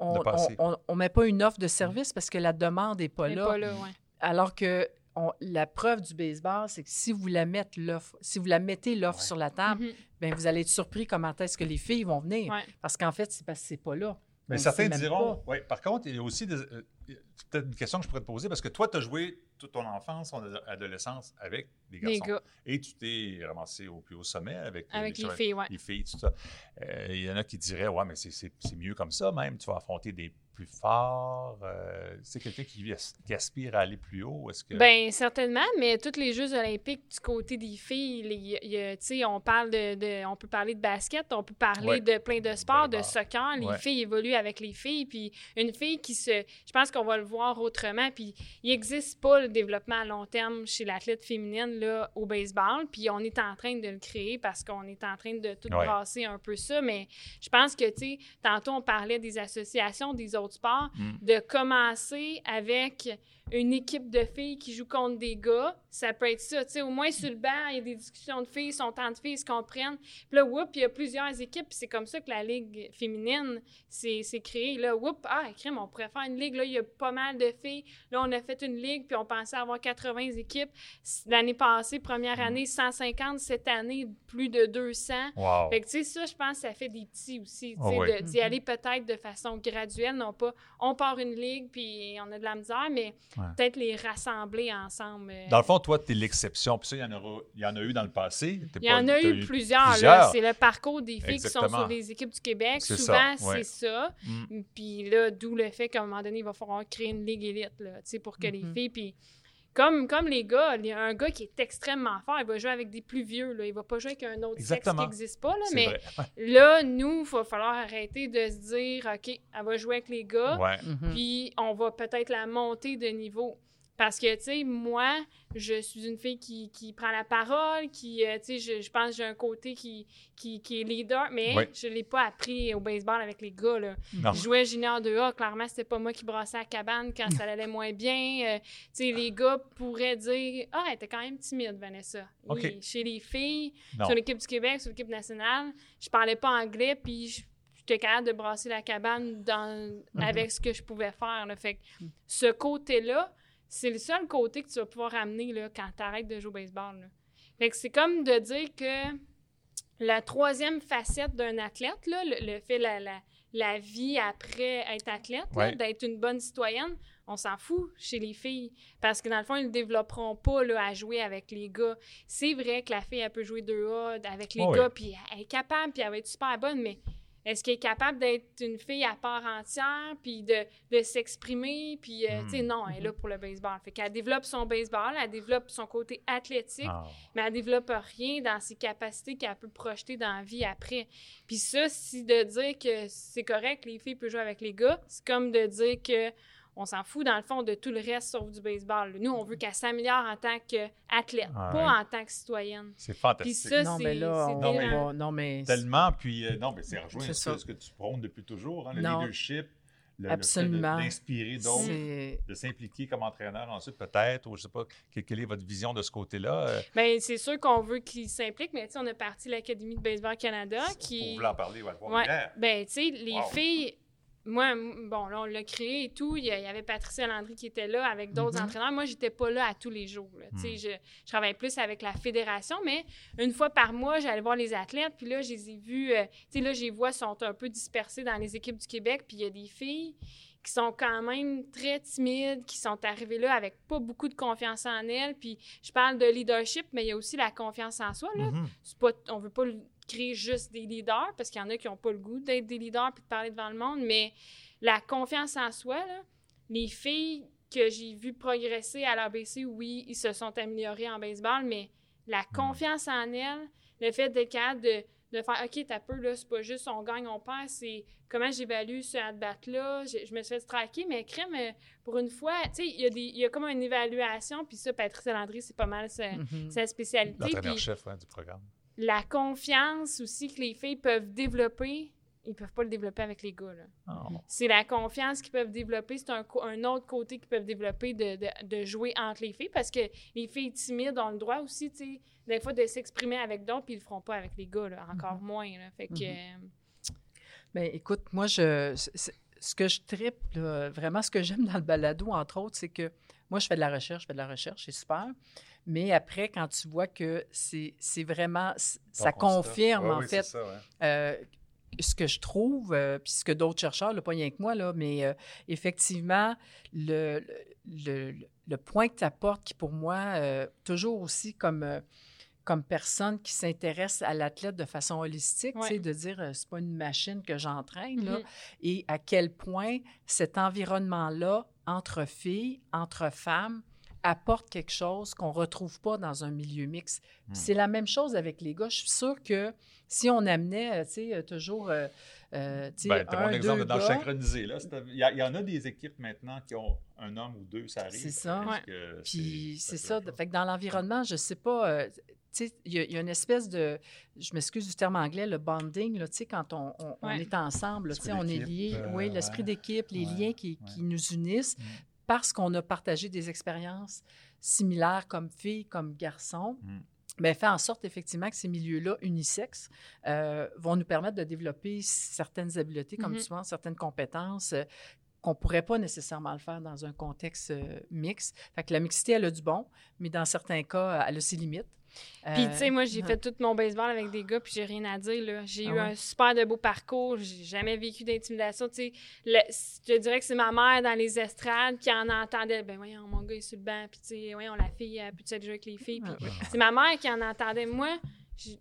Speaker 4: on met pas une offre de service parce que la demande n'est pas là.
Speaker 3: pas là, ouais.
Speaker 4: Alors que on- la preuve du baseball, c'est que si vous la mettez l'offre, si vous la mettez l'offre
Speaker 2: Ouais.
Speaker 4: sur la table,
Speaker 3: Mhm.
Speaker 4: ben vous allez être surpris comment est-ce que les filles vont venir.
Speaker 3: Ouais.
Speaker 4: Parce qu'en fait, c'est parce que c'est pas là.
Speaker 2: Mais
Speaker 4: On
Speaker 2: certains diront. Oui, par contre, il y a aussi des- euh, peut-être une question que je pourrais te poser parce que toi, tu as joué toute ton enfance, ton ado- adolescence avec des garçons.
Speaker 3: Gars,
Speaker 2: Et tu t'es ramassé au plus haut sommet avec, euh,
Speaker 3: avec les filles, ouais.
Speaker 2: les filles, tout ça. Euh, Il y en a qui diraient, ouais, mais c'est mieux comme ça même. Tu vas affronter des plus forts. Euh, c'est quelqu'un qui, qui aspire à aller plus haut. Est-ce que?
Speaker 3: Ben certainement, mais tous les Jeux olympiques du côté des filles, les- y a- on parle de, de- on peut parler de basket, on peut parler
Speaker 2: Ouais.
Speaker 3: de plein de sports, de soccer. Les
Speaker 2: Ouais.
Speaker 3: filles évoluent avec les filles, puis une fille qui se, je pense qu'on va le voir autrement. Puis il n'existe pas le développement à long terme chez l'athlète féminine là au baseball, puis on est en train de le créer parce qu'on est en train de tout
Speaker 2: Ouais.
Speaker 3: brasser un peu ça. Mais je pense que tu sais, tantôt on parlait des associations, des autres sports
Speaker 2: Mm.
Speaker 3: de commencer avec une équipe de filles qui jouent contre des gars, ça peut être ça. Tu sais, au moins sur le banc, il y a des discussions de filles, sont tant de filles, ils se comprennent. Puis là, whoop, il y a plusieurs équipes. puis C'est comme ça que la ligue féminine s'est créée. Là, whoop, ah, crème, on pourrait faire une ligue. Là, il y a pas mal de filles. Là, on a fait une ligue, puis on pensait avoir 80 équipes. L'année passée, première année, 150. Cette année, plus de 200.
Speaker 2: Wow.
Speaker 3: Fait que, tu sais, ça, je pense, ça fait des petits aussi. tu sais,
Speaker 2: ouais.
Speaker 3: de- D'y aller peut-être de façon graduelle, non pas on part une ligue puis on a de la misère, mais
Speaker 2: Ouais.
Speaker 3: peut-être les rassembler ensemble. euh.
Speaker 2: Dans le fond, toi, tu es l'exception. Puis ça, il y, en aura, il y en a eu dans le passé.
Speaker 3: Il y
Speaker 2: pas-
Speaker 3: en a eu plusieurs. C'est le parcours des filles qui sont sur les équipes du Québec.
Speaker 2: C'est
Speaker 3: Souvent,
Speaker 2: ça, ouais.
Speaker 3: c'est ça.
Speaker 2: Mm.
Speaker 3: Puis là, d'où le fait qu'à un moment donné, il va falloir créer une ligue élite là, tu sais, pour que les
Speaker 4: Mhm.
Speaker 3: filles. Puis comme, comme les gars, il y a un gars qui est extrêmement fort, il va jouer avec des plus vieux. Là. Il va pas jouer avec un autre
Speaker 2: Exactement.
Speaker 3: sexe qui n'existe pas. Là, mais
Speaker 2: vrai.
Speaker 3: Là, nous, il va falloir arrêter de se dire, OK, elle va jouer avec les gars,
Speaker 2: Ouais.
Speaker 4: Mhm.
Speaker 3: puis on va peut-être la monter de niveau. Parce que, tu sais, moi, je suis une fille qui, qui prend la parole, qui, euh, tu sais, je, je pense que j'ai un côté qui, qui, qui est leader, mais je ne l'ai pas appris au baseball avec les gars, là.
Speaker 2: Non.
Speaker 3: Je jouais junior 2A, clairement, c'était pas moi qui brassais la cabane quand ça allait moins bien. Euh, tu sais, les gars pourraient dire Ah, elle était quand même timide, Vanessa.
Speaker 2: OK.
Speaker 3: Et chez les filles,
Speaker 2: Non.
Speaker 3: sur l'équipe du Québec, sur l'équipe nationale, je parlais pas anglais, puis je- j'étais capable de brasser la cabane dans,
Speaker 2: Mhm.
Speaker 3: avec ce que je pouvais faire. Là. Fait que ce côté-là, c'est le seul côté que tu vas pouvoir amener là, quand tu arrêtes de jouer au baseball. là. Fait que c'est comme de dire que la troisième facette d'un athlète, là, le, le fait la, la, la vie après être athlète,
Speaker 2: Ouais.
Speaker 3: d'être une bonne citoyenne, on s'en fout chez les filles. Parce que dans le fond, ils ne développeront pas là, à jouer avec les gars. C'est vrai que la fille, elle peut jouer 2A avec les
Speaker 2: Oh
Speaker 3: gars, puis elle est capable, puis elle va être super bonne, mais est-ce qu'elle est capable d'être une fille à part entière, puis de, de s'exprimer, puis, euh, tu sais,
Speaker 2: Hmm.
Speaker 3: non, elle est là pour le baseball. Fait qu'elle développe son baseball, elle développe son côté athlétique,
Speaker 2: Ah.
Speaker 3: mais elle développe rien dans ses capacités qu'elle peut projeter dans la vie après. Puis ça, si de dire que c'est correct, les filles peuvent jouer avec les gars, c'est comme de dire que on s'en fout dans le fond de tout le reste sauf du baseball. Nous, on veut qu'elle s'améliore en tant qu'athlète,
Speaker 2: Ah
Speaker 3: pas
Speaker 2: ouais.
Speaker 3: en tant que citoyenne.
Speaker 2: C'est
Speaker 3: Puis
Speaker 2: fantastique.
Speaker 3: ça,
Speaker 4: non,
Speaker 3: c'est
Speaker 4: mais là,
Speaker 3: c'est
Speaker 4: on
Speaker 2: Non, mais-
Speaker 3: dérangeant.
Speaker 4: va- non, mais
Speaker 2: Tellement, puis euh, non, mais c'est rejoint
Speaker 4: C'est
Speaker 2: ce,
Speaker 4: ça.
Speaker 2: que- ce que tu prônes depuis toujours, hein, le
Speaker 4: Non.
Speaker 2: leadership, le-
Speaker 4: Absolument.
Speaker 2: d'inspirer d'autres, de s'impliquer comme entraîneur ensuite peut-être, ou je sais pas, que- quelle est votre vision de ce côté-là? euh,
Speaker 3: Ben, c'est sûr qu'on veut qu'ils s'impliquent, mais tu sais, on a parti l'Académie de baseball Canada
Speaker 2: Pour
Speaker 3: qui.
Speaker 2: vouloir en parler, ouais, voir
Speaker 3: Ouais. Ben, tu sais, les
Speaker 2: Wow.
Speaker 3: filles, moi, bon, là, on l'a créé et tout. Il y, avait Patricia Landry qui était là avec d'autres
Speaker 4: Mhm.
Speaker 3: entraîneurs. Moi, j'étais pas là à tous les jours.
Speaker 2: Mhm.
Speaker 3: je, je travaillais plus avec la fédération, mais une fois par mois, j'allais voir les athlètes. Puis là, je les ai vus. euh, tu sais, là, je les vois sont un peu dispersés dans les équipes du Québec. Puis il y a des filles qui sont quand même très timides, qui sont arrivées là avec pas beaucoup de confiance en elles. Puis je parle de leadership, mais il y a aussi la confiance en soi. Là c'est pas, on veut pas le- créer juste des leaders parce qu'il y en a qui n'ont pas le goût d'être des leaders puis de parler devant le monde, mais la confiance en soi, là, les filles que j'ai vues progresser à l'ABC, oui, ils se sont améliorés en baseball, mais la confiance en elles, le fait d'être capable de, de faire OK, t'as peu, là, c'est pas juste on gagne, on perd, c'est comment j'évalue ce at-bat-là. Je, je me suis fait traquer, mais crème, euh, pour une fois, tu sais, il y, a des- il y a comme une évaluation, puis ça, Patrice Landry, c'est pas mal sa,
Speaker 4: Mhm.
Speaker 3: sa spécialité.
Speaker 2: L'entraîneur-chef ouais, du programme.
Speaker 3: La confiance aussi que les filles peuvent développer, ils peuvent pas le développer avec les gars, là.
Speaker 2: Oh.
Speaker 3: C'est la confiance qu'ils peuvent développer. C'est un, autre côté qu'ils peuvent développer de, de- de jouer entre les filles parce que les filles timides ont le droit aussi, tu sais, des fois de s'exprimer avec d'autres, puis ils le feront pas avec les gars, là, encore moins. Là. Fait que. euh,
Speaker 4: Ben, écoute, moi, je, ce que je tripe, vraiment, ce que j'aime dans le balado, entre autres, c'est que moi, je fais de la recherche, je fais de la recherche, c'est super. Mais après, quand tu vois que c'est vraiment, ça confirme,
Speaker 2: Ouais,
Speaker 4: en
Speaker 2: oui,
Speaker 4: fait,
Speaker 2: ça, ouais.
Speaker 4: euh, ce que je trouve, euh, puis ce que d'autres chercheurs, pas rien que moi, là, mais euh, effectivement, le, le, le- le point que tu apportes, qui pour moi, euh, toujours aussi comme, comme personne qui s'intéresse à l'athlète de façon holistique, tu sais,
Speaker 3: Ouais.
Speaker 4: de dire, euh, c'est pas une machine que j'entraîne, là,
Speaker 3: Mhm.
Speaker 4: et à quel point cet environnement-là, entre filles, entre femmes, apporte quelque chose qu'on ne retrouve pas dans un milieu mixte.
Speaker 2: Hmm.
Speaker 4: C'est la même chose avec les gars. Je suis sûre que si on amenait, euh, tu sais, euh, toujours, euh, euh, tu sais,
Speaker 2: Ben,
Speaker 4: un,
Speaker 2: mon exemple
Speaker 4: deux
Speaker 2: dans le
Speaker 4: gars,
Speaker 2: synchronisé. Il, y en a des équipes maintenant qui ont un homme ou deux, ça arrive.
Speaker 4: C'est ça.
Speaker 2: Parce
Speaker 3: Ouais.
Speaker 2: que
Speaker 4: Puis c'est ça. Fait que dans l'environnement, je sais pas. euh, il y, a- il y a une espèce de, je m'excuse du terme anglais, le bonding, là, tu sais, quand on, on- on
Speaker 3: Ouais.
Speaker 4: est ensemble, là, tu on est liés.
Speaker 2: euh,
Speaker 4: oui, l'esprit
Speaker 2: ouais.
Speaker 4: d'équipe, les
Speaker 2: Ouais,
Speaker 4: liens qui,
Speaker 2: ouais.
Speaker 4: qui nous unissent
Speaker 2: Mm.
Speaker 4: parce qu'on a partagé des expériences similaires comme filles, comme garçons.
Speaker 2: Mm.
Speaker 4: Mais fait en sorte effectivement que ces milieux-là unisexes euh, vont nous permettre de développer certaines habiletés, comme
Speaker 3: Mhm.
Speaker 4: tu vois, certaines compétences euh, qu'on ne pourrait pas nécessairement le faire dans un contexte euh, mixte. Fait que la mixité, elle a du bon, mais dans certains cas, elle a ses limites.
Speaker 3: Puis,
Speaker 4: Euh,
Speaker 3: tu sais, moi, j'ai fait tout mon baseball avec des gars, puis j'ai rien à dire, là. J'ai
Speaker 4: Ah
Speaker 3: eu
Speaker 4: ouais?
Speaker 3: un super de beau parcours, j'ai jamais vécu d'intimidation, tu sais. Je dirais que c'est ma mère dans les estrades qui en entendait. Ben, voyons, mon gars est sur le banc, puis, tu sais, voyons, la fille, elle peut-être jouer avec les filles. Puis,
Speaker 4: Ah,
Speaker 3: c'est ma mère qui en entendait. Moi,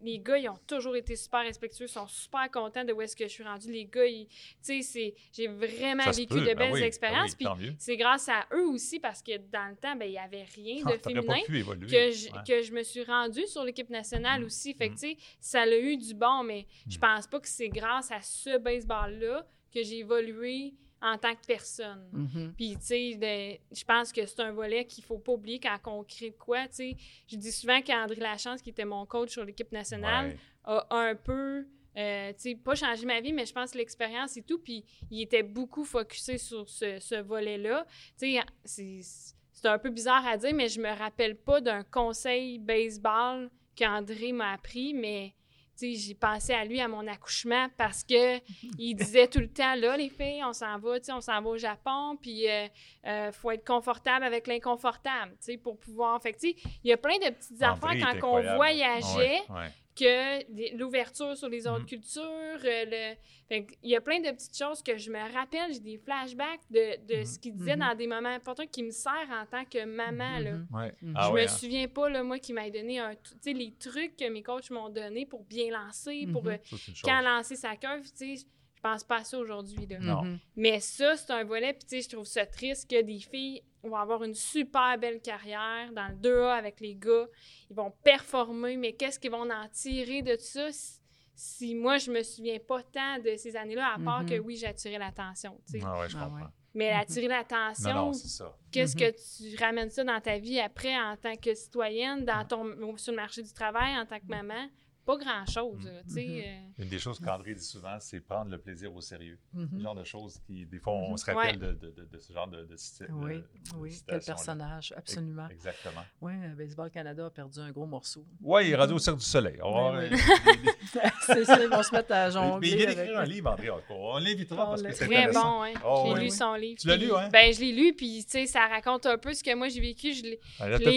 Speaker 3: les gars, ils ont toujours été super respectueux, sont super contents de où est-ce que je suis rendue. Les gars, tu sais, c'est- j'ai vraiment
Speaker 2: Ça
Speaker 3: vécu de
Speaker 2: ben
Speaker 3: belles
Speaker 2: oui, ben
Speaker 3: expériences.
Speaker 2: oui,
Speaker 3: puis c'est grâce à eux aussi, parce que dans le temps, ben, il n'y avait rien de
Speaker 2: Ah, T'aurais
Speaker 3: féminin
Speaker 2: évoluer.
Speaker 3: que je,
Speaker 2: Ouais.
Speaker 3: que je me suis rendue sur l'équipe nationale
Speaker 2: Mm.
Speaker 3: aussi. Fait que,
Speaker 2: Mm.
Speaker 3: tu sais, ça a eu du bon, mais je
Speaker 2: Mm.
Speaker 3: pense pas que c'est grâce à ce baseball-là que j'ai évolué en tant que personne.
Speaker 4: mhm.
Speaker 3: Puis, tu sais, de- je pense que c'est un volet qu'il faut pas oublier quand on crée de quoi, tu sais. Je dis souvent qu'André Lachance, qui était mon coach sur l'équipe nationale,
Speaker 2: Ouais.
Speaker 3: a un peu, euh, tu sais, pas changé ma vie, mais je pense l'expérience et tout. Puis il était beaucoup focusé sur ce, ce volet-là. Tu sais, c'est un peu bizarre à dire, mais je me rappelle pas d'un conseil baseball qu'André m'a appris, mais j'ai pensé à lui à mon accouchement parce que il disait tout le temps là les filles on s'en va tu sais on s'en va au Japon puis euh, euh, faut être confortable avec l'inconfortable tu sais pour pouvoir fait que, tu sais, il y a plein de petites affaires quand on voyageait
Speaker 2: Ouais, ouais.
Speaker 3: Que l'ouverture sur les autres
Speaker 2: Mhm.
Speaker 3: cultures. euh, le... il y a plein de petites choses que je me rappelle. J'ai des flashbacks de, de ce qu'il disait
Speaker 4: Mhm.
Speaker 3: dans des moments importants qui me sert en tant que maman. Là.
Speaker 4: Mhm.
Speaker 2: Ouais.
Speaker 4: Mhm.
Speaker 2: Ah
Speaker 3: je
Speaker 2: ouais,
Speaker 3: me
Speaker 2: hein.
Speaker 3: souviens pas, là, moi, qui m'a donné un, tu sais, les trucs que mes coachs m'ont donné pour bien lancer, pour
Speaker 4: Mhm.
Speaker 3: euh, quand lancer sa curve. Tu sais, je pense pas à ça aujourd'hui.
Speaker 2: Non.
Speaker 4: Mhm.
Speaker 3: Mais ça, c'est un volet. Puis, tu sais, je trouve ça triste que des filles vont avoir une super belle carrière dans le 2A avec les gars. Ils vont performer, mais qu'est-ce qu'ils vont en tirer de ça? Si, si moi, je me souviens pas tant de ces années-là, à part
Speaker 4: Mhm.
Speaker 3: que oui, j'ai attiré l'attention. tu sais.
Speaker 2: Ah ouais, je
Speaker 4: Ah
Speaker 2: comprends.
Speaker 4: ouais.
Speaker 3: Mais
Speaker 4: Mhm.
Speaker 3: attirer l'attention,
Speaker 2: Non, non, c'est ça.
Speaker 3: qu'est-ce que tu ramènes ça dans ta vie après en tant que citoyenne, dans ton, sur le marché du travail, en tant que maman? Pas grand-chose, là, tu sais.
Speaker 4: Mhm.
Speaker 3: euh.
Speaker 2: Une des choses qu'André dit souvent, c'est prendre le plaisir au sérieux.
Speaker 4: Mhm.
Speaker 2: Le genre de choses qui, des fois, on se rappelle de, de- de- de ce genre de, de,
Speaker 4: Oui,
Speaker 2: de- de
Speaker 4: oui, quel personnage, absolument.
Speaker 2: Exactement.
Speaker 4: Oui, Baseball Canada a perdu un gros morceau.
Speaker 2: Oui, il est rendu au Cirque du Soleil. On va
Speaker 4: Oui,
Speaker 2: voir,
Speaker 4: oui.
Speaker 2: euh,
Speaker 4: c'est ça, ils vont se mettre à
Speaker 2: Mais
Speaker 4: jongler.
Speaker 2: il vient
Speaker 4: avec-
Speaker 2: d'écrire un livre, André. encore. On l'invitera parce que c'est
Speaker 3: Très
Speaker 2: intéressant.
Speaker 3: bon, hein.
Speaker 2: Oh,
Speaker 3: j'ai
Speaker 2: oui,
Speaker 3: lu son livre.
Speaker 2: Tu l'as lu, hein?
Speaker 3: Ben, je l'ai lu, puis, tu sais, ça raconte un peu ce que moi, j'ai vécu. Je l'ai...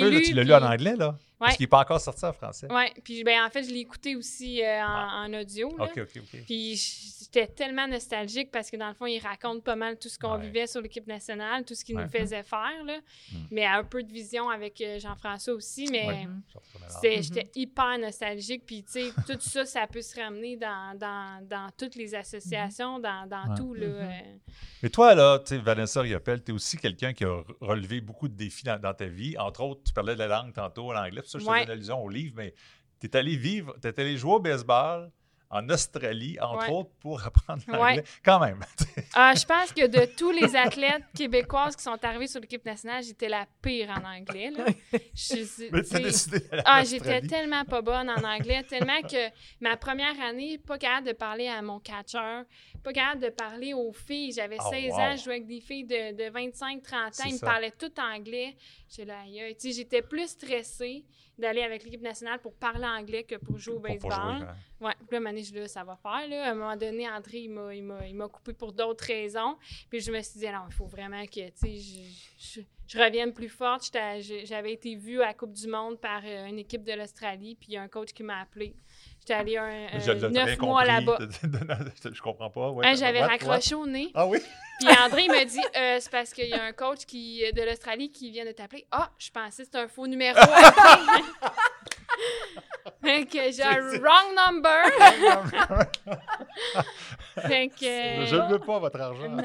Speaker 3: Lu,
Speaker 2: tu l'as lu en anglais, là? Parce qu'il n'est pas encore sorti en français.
Speaker 3: Ouais, puis, ben, en fait, je l'ai écouté aussi euh, en,
Speaker 2: Ah.
Speaker 3: en audio, là.
Speaker 2: OK, OK, OK.
Speaker 3: Puis j'étais tellement nostalgique parce que dans le fond, il raconte pas mal tout ce qu'on
Speaker 2: Ouais.
Speaker 3: vivait sur l'équipe nationale, tout ce qu'il
Speaker 2: Ouais.
Speaker 3: nous faisait faire, là.
Speaker 2: Mm.
Speaker 3: Mais un peu de vision avec euh, Jean-François aussi, mais
Speaker 2: Ouais.
Speaker 4: Mhm.
Speaker 3: C'était-
Speaker 4: Mhm.
Speaker 3: j'étais hyper nostalgique. Puis, tu sais, tout ça, ça peut se ramener dans, dans, dans toutes les associations, dans, dans
Speaker 2: Ouais.
Speaker 3: tout, là. Euh.
Speaker 2: Mais toi, là, tu sais, Vanessa Riopel, tu es aussi quelqu'un qui a re- relevé beaucoup de défis dans, dans ta vie. Entre autres, tu parlais de la langue tantôt, l'anglais. Pour ça, je
Speaker 3: Ouais.
Speaker 2: faisais une allusion au livre, mais tu es allé vivre, tu es allé jouer au baseball en Australie, entre
Speaker 3: Ouais.
Speaker 2: autres, pour apprendre l'anglais. Quand même.
Speaker 3: Ah, je pense que de tous les athlètes québécoises qui sont arrivés sur l'équipe nationale, j'étais la pire en anglais. là. Je
Speaker 2: Mais tu as
Speaker 3: tu sais,
Speaker 2: décidé
Speaker 3: Ah, j'étais tellement pas bonne en anglais, tellement que ma première année, pas capable de parler à mon catcher, pas capable de parler aux filles. J'avais
Speaker 2: Oh,
Speaker 3: 16
Speaker 2: wow.
Speaker 3: ans, je jouais avec des filles de, de 25-30 ans,
Speaker 2: C'est
Speaker 3: ils me parlaient tout anglais. J'étais plus stressée d'aller avec l'équipe nationale pour parler anglais que pour jouer au
Speaker 2: Pour
Speaker 3: baseball.
Speaker 2: jouer, hein.
Speaker 3: Ouais, là, je là, ça va faire. Là. À un moment donné, André, il m'a, coupé pour d'autres raisons. Puis je me suis dit, non, il faut vraiment que, je, je, je revienne plus forte. J'avais été vue à la Coupe du Monde par euh, une équipe de l'Australie, puis il y a un coach qui m'a appelé. J'étais allée un, euh, neuf mois là-bas.
Speaker 2: je comprends pas. ouais.
Speaker 3: Hein, J'avais raccroché
Speaker 2: what?
Speaker 3: au nez.
Speaker 2: Ah oui?
Speaker 3: Puis André il m'a dit, euh, c'est parce qu'il y a un coach qui, de l'Australie qui vient de t'appeler. Ah, je pensais que c'était un faux numéro. fait que j'ai un wrong number. fait que...
Speaker 2: je ne veux pas votre argent.
Speaker 3: Non.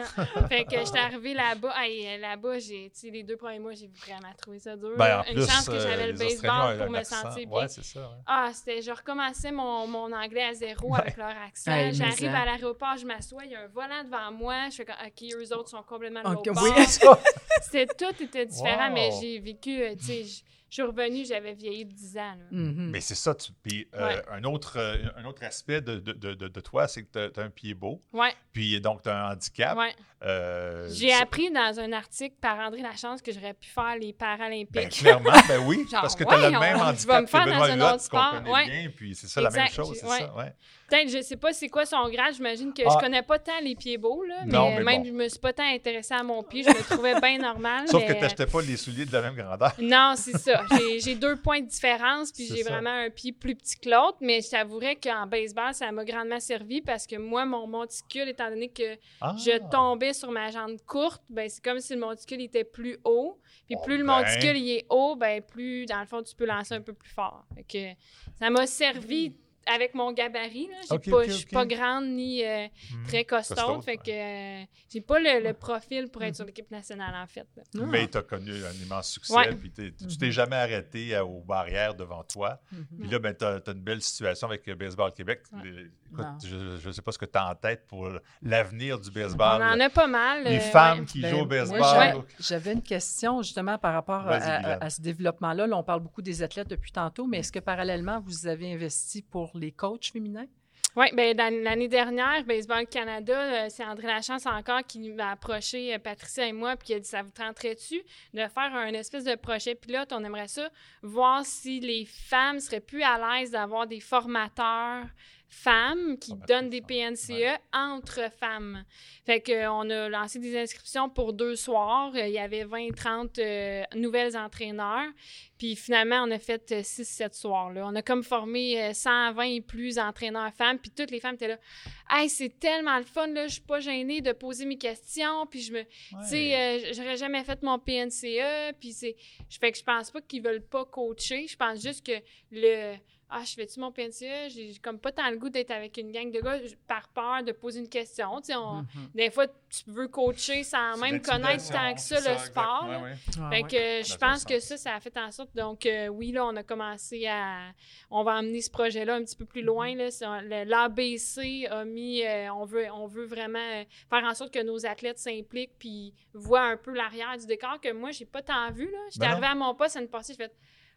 Speaker 3: Fait que j'étais arrivée là-bas. Hey, euh, là-bas, j'ai, tu sais, les deux premiers mois, j'ai vraiment trouvé ça dur.
Speaker 2: Ben, en
Speaker 3: Une
Speaker 2: plus,
Speaker 3: chance que
Speaker 2: euh,
Speaker 3: j'avais le baseball pour me
Speaker 2: accent.
Speaker 3: sentir bien.
Speaker 2: Ouais, c'est ça. ouais.
Speaker 3: Ah, c'était, je recommençais mon, mon anglais à zéro
Speaker 2: Ouais.
Speaker 3: avec leur accent. J'arrive à l'aéroport, je m'assois, il y a un volant devant moi. Je fais comme, OK, eux autres sont complètement de
Speaker 4: Ok,
Speaker 3: l'autre
Speaker 4: oui.
Speaker 3: C'était tout était différent,
Speaker 2: Wow.
Speaker 3: mais j'ai vécu, euh, tu sais, je suis revenue, j'avais vieilli de 10 ans. là.
Speaker 4: Mhm.
Speaker 2: Mais c'est ça. Tu, puis, euh,
Speaker 3: Ouais.
Speaker 2: un, autre, euh, un autre aspect de, de, de, de- de toi, c'est que tu as, un pied beau.
Speaker 3: Ouais,
Speaker 2: Puis donc, tu as un handicap.
Speaker 3: ouais.
Speaker 2: Euh,
Speaker 3: J'ai
Speaker 2: ça-
Speaker 3: appris dans un article par André Lachance que j'aurais pu faire les
Speaker 2: Ben,
Speaker 3: Paralympiques.
Speaker 2: clairement, ben oui,
Speaker 3: Genre,
Speaker 2: parce que tu as
Speaker 3: ouais,
Speaker 2: le même
Speaker 3: on- tu vas
Speaker 2: handicap
Speaker 3: me faire
Speaker 2: que
Speaker 3: dans un autre sport, ouais.
Speaker 2: bien, puis c'est ça la même chose, c'est
Speaker 3: ouais.
Speaker 2: ça, ouais.
Speaker 3: Peut-être, je sais pas c'est quoi son grade. J'imagine que
Speaker 2: Ah.
Speaker 3: je connais pas tant les pieds beaux, là, mais,
Speaker 2: Non, mais
Speaker 3: même
Speaker 2: bon.
Speaker 3: je me suis pas tant intéressée à mon pied. Je me trouvais bien normal.
Speaker 2: Sauf
Speaker 3: mais...
Speaker 2: que tu n'achetais pas les souliers de la même grandeur.
Speaker 3: Non, c'est ça. J'ai- deux points de différence, puis j'ai vraiment un pied plus petit que l'autre, mais je t'avouerais qu'en baseball, ça m'a grandement servi parce que moi, mon monticule, étant donné que
Speaker 2: Ah.
Speaker 3: je tombais sur ma jambe courte, ben c'est comme si le monticule était plus haut. Puis
Speaker 2: Oh
Speaker 3: plus le
Speaker 2: ben.
Speaker 3: monticule il est haut, ben plus, dans le fond, tu peux lancer un peu plus fort. Fait que ça m'a servi avec mon gabarit. Là. J'ai
Speaker 2: Ok,
Speaker 3: pas,
Speaker 2: ok,
Speaker 3: Je suis
Speaker 2: ok.
Speaker 3: pas grande ni euh,
Speaker 2: Hmm.
Speaker 3: très costaud.
Speaker 2: Costaud,
Speaker 3: fait que euh, j'ai pas le, le profil pour être sur l'équipe nationale, en fait. là.
Speaker 4: Ah.
Speaker 2: Mais tu as connu un immense succès,
Speaker 3: Ouais.
Speaker 2: puis t'es- tu t'es jamais arrêté euh, aux barrières devant toi. Puis là, ben, tu as, une belle situation avec euh, Baseball Québec.
Speaker 3: Ouais.
Speaker 2: Les- écoute, je ne sais pas ce que tu as en tête pour l'avenir du
Speaker 3: On
Speaker 2: baseball.
Speaker 3: en a pas mal.
Speaker 2: les
Speaker 3: euh,
Speaker 2: femmes
Speaker 3: ouais.
Speaker 2: qui
Speaker 4: Ben,
Speaker 2: jouent au baseball.
Speaker 4: j'avais- une question justement par rapport à- à ce développement-là. Là, on parle beaucoup des athlètes depuis tantôt, mais est-ce que parallèlement, vous avez investi pour les coachs féminins?
Speaker 3: Oui, ben, l'année dernière, Baseball Canada, euh, c'est André Lachance encore qui m'a approché, euh, Patricia et moi, puis qui a dit ça vous tenterait-tu de faire un espèce de projet pilote? On aimerait ça, voir si les femmes seraient plus à l'aise d'avoir des formateurs femmes qui
Speaker 2: Formateurs
Speaker 3: donnent des PNCE entre femmes. Fait qu'on a lancé des inscriptions pour deux soirs. Euh, Il y avait 20-30 euh, nouvelles entraîneurs. Puis finalement, on a fait 6-7 soirs. Là. On a comme formé euh, 120 et plus entraîneurs femmes. Puis toutes les femmes étaient là. Hey, c'est tellement le fun, là. Je suis pas gênée de poser mes questions. Puis je me. Tu sais, euh, j'aurais jamais fait mon PNCE. Puis c'est. Je fais que je pense pas qu'ils veulent pas coacher. Je pense juste que le. Ah, je fais-tu mon PNCE? J'ai comme pas tant le goût d'être avec une gang de gars par peur de poser une question.
Speaker 4: Mhm.
Speaker 3: des fois, tu veux coacher sans
Speaker 2: C'est
Speaker 3: même connaître tant que ça le sport.
Speaker 2: Ouais,
Speaker 3: là.
Speaker 2: ouais.
Speaker 4: Ah,
Speaker 3: Fait
Speaker 4: ouais.
Speaker 3: que je pense que ça, ça a fait en sorte. Donc, euh, oui, là, on a commencé à. On va emmener ce projet-là un petit peu plus loin. là. C'est un- le- L'ABC a mis. euh, on, veut, on veut vraiment euh, faire en sorte que nos athlètes s'impliquent puis voient un peu l'arrière du décor que moi, j'ai pas tant vu. là. J'étais
Speaker 2: Ben non.
Speaker 3: arrivée à mon poste l'année passée, j'ai fait.